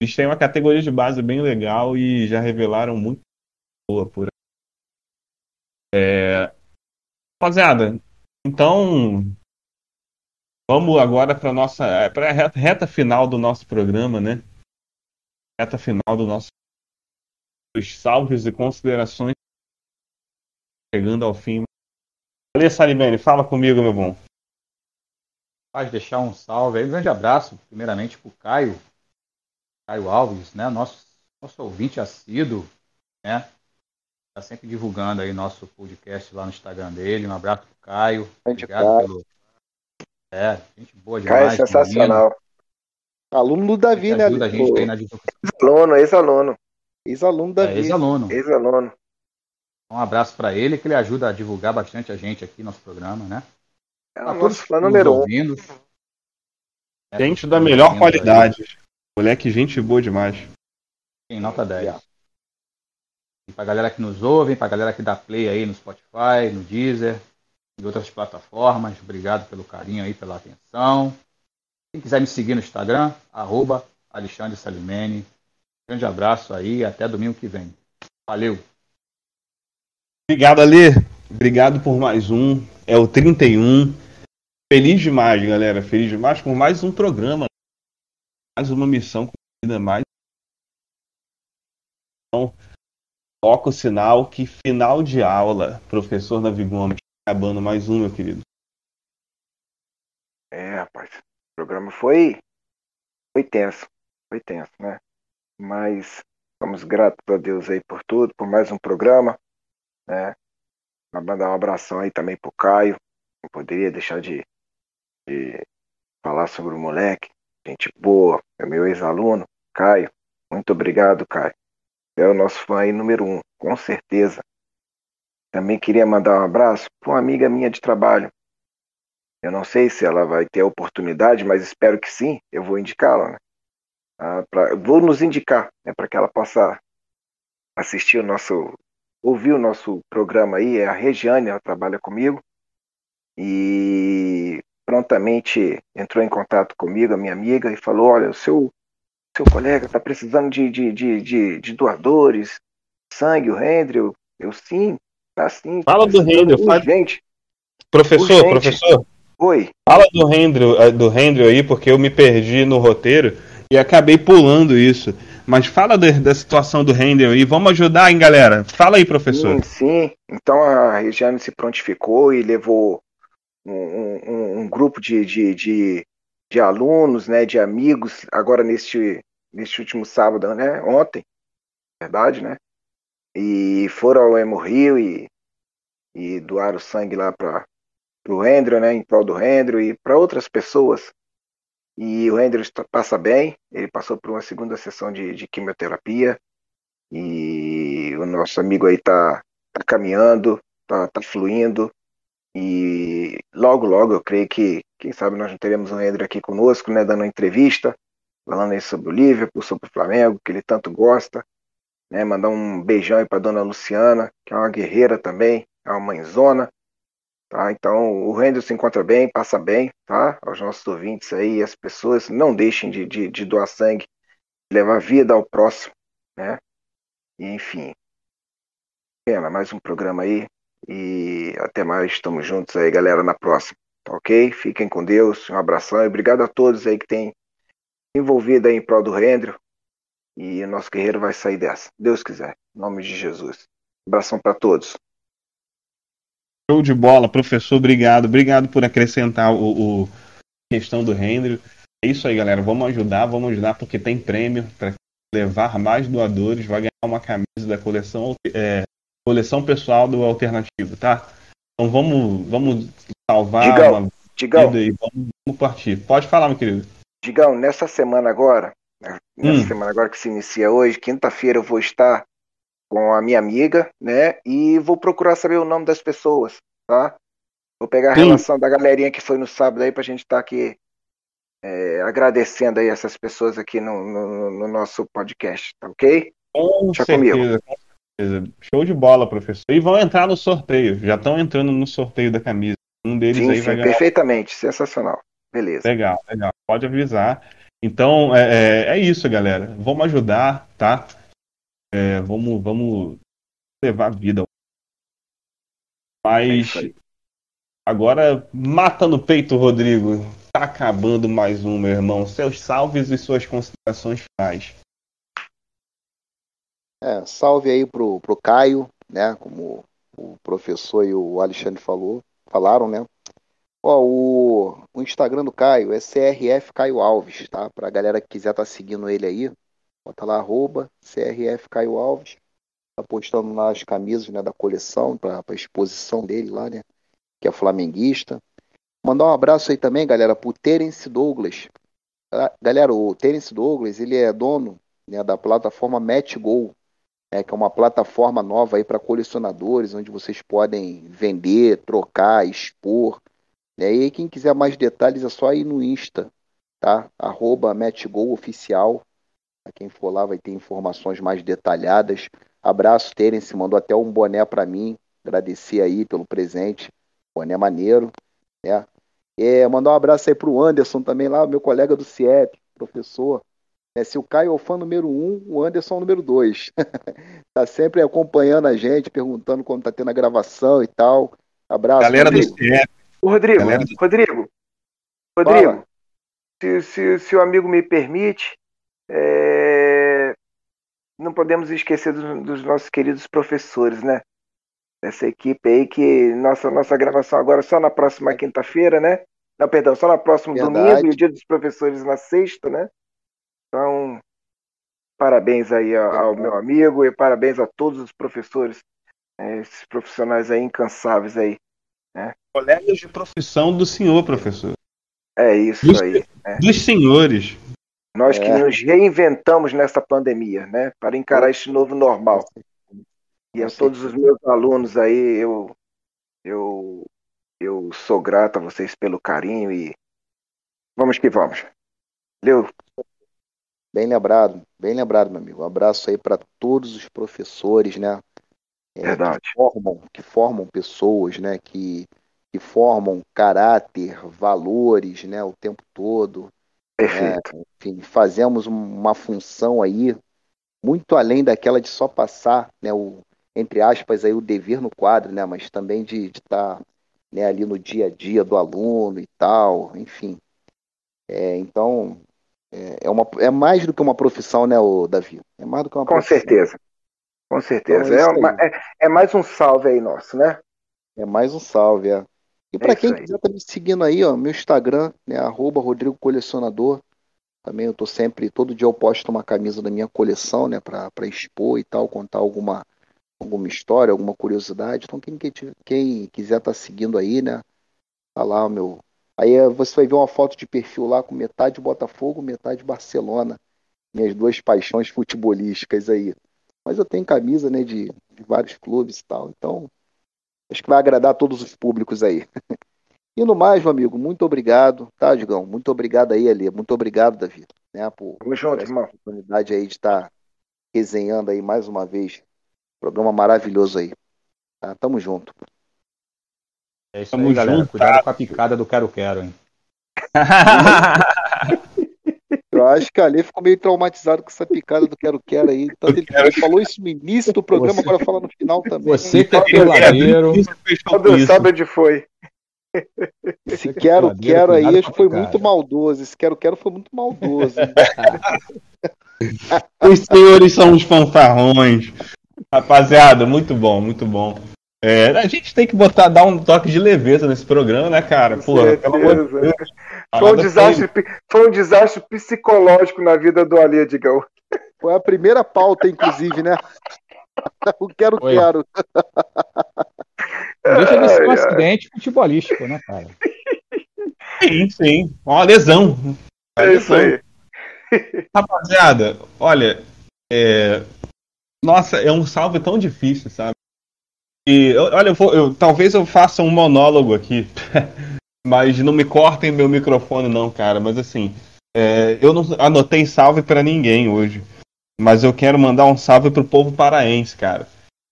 Eles têm uma categoria de base bem legal e já revelaram muito boa por aí. É... Rapaziada, então vamos agora para nossa é, para a reta final do nosso programa, né? Reta final do nosso os salves e considerações chegando ao fim. Alê Salimene, fala comigo, meu bom. Pode deixar um salve aí, um grande abraço, primeiramente para o Caio, Caio Alves, né? Nosso, nosso ouvinte assíduo, né? Está sempre divulgando aí nosso podcast lá no Instagram dele. Um abraço pro Caio. Gente, Obrigado Caio. pelo. É, gente boa Caio é demais. sensacional. Aluno do Davi, né? Ajuda a gente aí na divulgação. Ex-aluno, ex-aluno, Ex-aluno do É, Davi. ex-aluno. ex-aluno. Um abraço para ele, que ele ajuda a divulgar bastante a gente aqui, nosso programa, né? É Pra o nosso fã número um. ouvindo. É, Gente todos da melhor ouvindo aí, qualidade. Moleque, gente boa demais. Tem nota 10. E pra galera que nos ouve, pra galera que dá play aí no Spotify, no Deezer e outras plataformas, obrigado pelo carinho aí, pela atenção. Quem quiser me seguir no Instagram, arroba Alexandre Salimene. Grande abraço aí, até domingo que vem. Valeu! Obrigado, Ale. Obrigado por mais um. É o 31. Feliz demais, galera. Feliz demais por mais um programa. Mais uma missão cumprida, mais. Então, toca o sinal que final de aula. Professor Davi Gomes. Acabando mais um, meu querido. É, rapaz. O programa foi. Foi tenso. Foi tenso, né? Mas somos gratos a Deus aí por tudo, por mais um programa. Né? Vou mandar um abração aí também pro Caio. Não poderia deixar de, de falar sobre o moleque. Gente boa, é meu ex-aluno, Caio. Muito obrigado, Caio. É o nosso fã aí número um, com certeza. Também queria mandar um abraço para uma amiga minha de trabalho. Eu não sei se ela vai ter a oportunidade, mas espero que sim. Eu vou indicá-la, né? Ah, pra- vou nos indicar, né, para que ela possa assistir o nosso, ouvir o nosso programa aí. É a Regiane, ela trabalha comigo e prontamente entrou em contato comigo, a minha amiga, e falou: Olha, o seu, seu colega está precisando de, de, de, de, de doadores, sangue, o Hendril. Eu sim, tá sim. Fala do fala- urgente. Professor, Urgente. professor, Oi. fala do Hendril, eh, do Hendril aí, porque eu me perdi no roteiro e acabei pulando isso. Mas fala da, da situação do Hendril aí. Vamos ajudar, hein, galera? Fala aí, professor. Sim, sim. Então a Regiane se prontificou e levou um, um- grupo de, de, de, de alunos, né, de amigos, agora neste, neste último sábado, né, ontem, verdade, né? E foram ao Emo Rio e, e doaram sangue lá para o Andrew, né, em prol do Andrew e para outras pessoas. E o Andrew está- passa bem, ele passou por uma segunda sessão de, de quimioterapia e o nosso amigo aí tá, tá caminhando, tá, tá fluindo e logo, logo eu creio que, quem sabe nós não teremos o Andrew aqui conosco, né, dando uma entrevista, falando aí sobre o Liverpool, sobre o Flamengo, que ele tanto gosta né? Mandar um beijão aí para dona Luciana, que é uma guerreira também, é uma mãezona. Tá? Então, o Render se encontra bem, passa bem, tá? Aos nossos ouvintes aí, as pessoas não deixem de, de, de doar sangue, levar vida ao próximo, né? E, enfim. Pena, mais um programa aí. E até mais, estamos juntos aí, galera, na próxima. Tá ok? Fiquem com Deus, um abração e obrigado a todos aí que têm envolvido aí em prol do Render. E o nosso guerreiro vai sair dessa. Deus quiser. Em nome de Jesus. Abração para todos. Show de bola, professor, obrigado. Obrigado por acrescentar o, o questão do render. É isso aí, galera. Vamos ajudar, vamos ajudar porque tem prêmio para levar mais doadores. Vai ganhar uma camisa da coleção, é, coleção pessoal do Alternativo, tá? Então vamos, vamos salvar Digão, uma Digão, vida e vamos, vamos partir. Pode falar, meu querido. Digão, nessa semana agora, né, nessa Hum. semana agora que se inicia hoje, quinta-feira eu vou estar com a minha amiga, né? E vou procurar saber o nome das pessoas, tá? Vou pegar a Sim. relação da galerinha que foi no sábado aí pra gente estar aqui é, agradecendo aí essas pessoas aqui no, no- no nosso podcast, tá ok? Com Deixa certeza, comigo. com. Show de bola, professor. E vão entrar no sorteio. Já estão entrando no sorteio da camisa. Um deles Sim, aí sim, vai ganhar. perfeitamente, sensacional. Beleza. Legal, legal. Pode avisar. Então, é, é, é isso, galera. Vamos ajudar, tá? É, vamos, vamos levar a vida. É Mas aí. agora, mata no peito, Rodrigo. Tá acabando mais um, meu irmão. Seus salves e suas considerações finais. É, salve aí pro, pro Caio, né? Como o professor e o Alexandre falou, falaram, né? Ó, o, o Instagram do Caio é CRF Caio Alves, tá? Pra galera que quiser estar seguindo ele aí, bota lá, arroba CRF Caio Alves. Tá postando lá as camisas né, da coleção, pra, pra exposição dele lá, né? Que é flamenguista. Mandar um abraço aí também, galera, pro Terence Douglas. Ah, Galera, o Terence Douglas, ele é dono né, da plataforma Match Go, né, que é uma plataforma nova aí para colecionadores, onde vocês podem vender, trocar, expor. Né? E aí, quem quiser mais detalhes é só ir no Insta, tá? Arroba MatchGo Oficial. Pra quem for lá vai ter informações mais detalhadas. Abraço, Terence, mandou até um boné para mim. Agradecer aí pelo presente. Boné maneiro, né? É, mandar um abraço aí pro Anderson também lá, meu colega do CIEP, professor. É, se o Caio é o fã número um, o Anderson é o número dois. (laughs) tá sempre acompanhando a gente, perguntando como tá tendo a gravação e tal. Abraço. Galera do Rodrigo. CIEP, Ô, Rodrigo, Galera- Rodrigo, Rodrigo, se, se, se o amigo me permite, é, não podemos esquecer dos, dos nossos queridos professores, né? Essa equipe aí que nossa, nossa gravação agora só na próxima quinta-feira, né? Não, perdão, só no próximo Verdade. domingo e o dia dos professores na sexta, né? Então, parabéns aí ao, ao meu amigo e parabéns a todos os professores, é, esses profissionais aí incansáveis aí. colegas de profissão do senhor, professor. É isso Dos- aí. Dos senhores. Nós que É. nos reinventamos nessa pandemia, né? Para encarar este novo normal. E a todos os meus alunos aí, eu, eu, eu sou grato a vocês pelo carinho e vamos que vamos. Valeu. Bem lembrado, bem lembrado, meu amigo. Um abraço aí para todos os professores, né? é, Verdade. Que formam, que formam pessoas, né? Que, que formam caráter, valores, né? O tempo todo. Perfeito. Enfim, fazemos um- uma função aí muito além daquela de só passar, né? O, entre aspas, aí o dever no quadro, né? Mas também de estar né, ali no dia a dia do aluno e tal, enfim. É, então, é, é, uma, é mais do que uma profissão, né, o Davi? É mais do que uma Com profissão. certeza. Com certeza. Então é É, uma- é- é mais um salve aí nosso, né? É mais um salve, é. E para isso quem quiser estar me seguindo aí, ó, meu Instagram, né, arroba Rodrigo Colecionador. Também eu tô sempre, todo dia eu posto uma camisa da minha coleção, né, para expor e tal, contar alguma, alguma história, alguma curiosidade. Então quem, que- quem quiser estar seguindo aí, né, tá lá o meu. Aí eh, você vai ver uma foto de perfil lá com metade Botafogo, metade Barcelona. Minhas duas paixões futebolísticas aí. Mas eu tenho camisa, né, de, de vários clubes e tal. Então, Acho que vai agradar todos os públicos aí. (laughs) E no mais, meu amigo, muito obrigado, tá, Digão? Muito obrigado aí, Ali. Muito obrigado, Davi, né, por Tamo junto, irmão. oportunidade aí de estar resenhando aí mais uma vez. Programa maravilhoso aí. Tá? Tamo junto. É isso Tamo aí, galera. junto, Cuidado tá? com a picada do quero-quero, hein? (laughs) Eu acho que ali ficou meio traumatizado com essa picada do quero-quero aí. Tanto ele, ele falou isso no início do programa, Você- agora fala no final também. Você que é Quero, quero. peladeiro. Todo sabe onde foi. Esse quero-quero aí Cuidado acho que foi muito maldoso. Esse quero-quero foi muito maldoso. Os senhores são os fanfarrões. Rapaziada, muito bom, muito bom. É, a gente tem que botar, dar um toque de leveza nesse programa, né, cara? Pô, pelo amor de. Deus. Foi um, desastre, foi um desastre psicológico na vida do Ali, Digão. Foi a primeira pauta, inclusive, né? (laughs) O quero-quero. Não (laughs) deixa de ser um acidente futebolístico, né, cara? (laughs) Sim, sim. Uma lesão. Uma É isso lesão. aí. Rapaziada, olha, é, nossa, é um salve tão difícil, sabe? E olha, eu vou, eu- talvez eu faça um monólogo aqui, (laughs) mas não me cortem meu microfone não, cara. Mas assim, é, eu não anotei salve pra ninguém hoje, mas eu quero mandar um salve pro povo paraense, cara.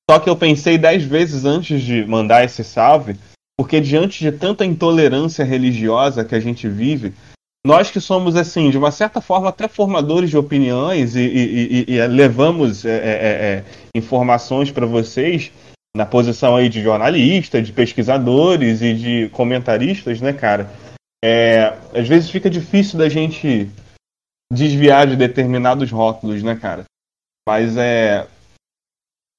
Só que eu pensei dez vezes antes de mandar esse salve, porque diante de tanta intolerância religiosa que a gente vive, nós que somos, assim, de uma certa forma, até formadores de opiniões e, e- e- e levamos é, é, é, informações para vocês na posição aí de jornalista, de pesquisadores e de comentaristas, né, cara? É, às vezes fica difícil da gente desviar de determinados rótulos, né, cara? Mas é.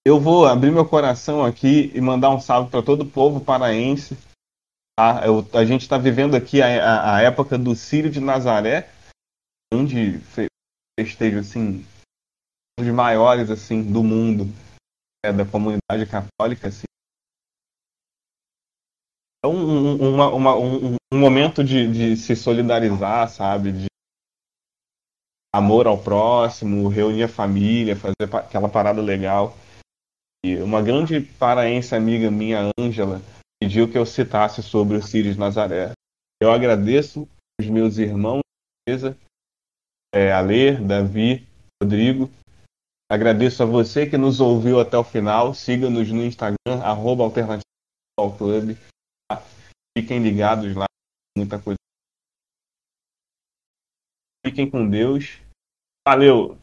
Eu vou abrir meu coração aqui e mandar um salve para todo o povo paraense. Tá? Eu- a gente está vivendo aqui a, a- a época do Círio de Nazaré, onde fe- festejo assim, um dos maiores assim do mundo, da comunidade católica. Assim. É um, um- uma- uma- um- um momento de, de se solidarizar, sabe? De amor ao próximo, reunir a família, fazer aquela parada legal. E uma grande paraense amiga minha, Ângela, pediu que eu citasse sobre o Círio de Nazaré. Eu agradeço os meus irmãos, é, Alê, Davi, Rodrigo. Agradeço a você que nos ouviu até o final. Siga-nos no Instagram, arroba tá? Fiquem ligados lá, muita coisa. Fiquem com Deus. Valeu!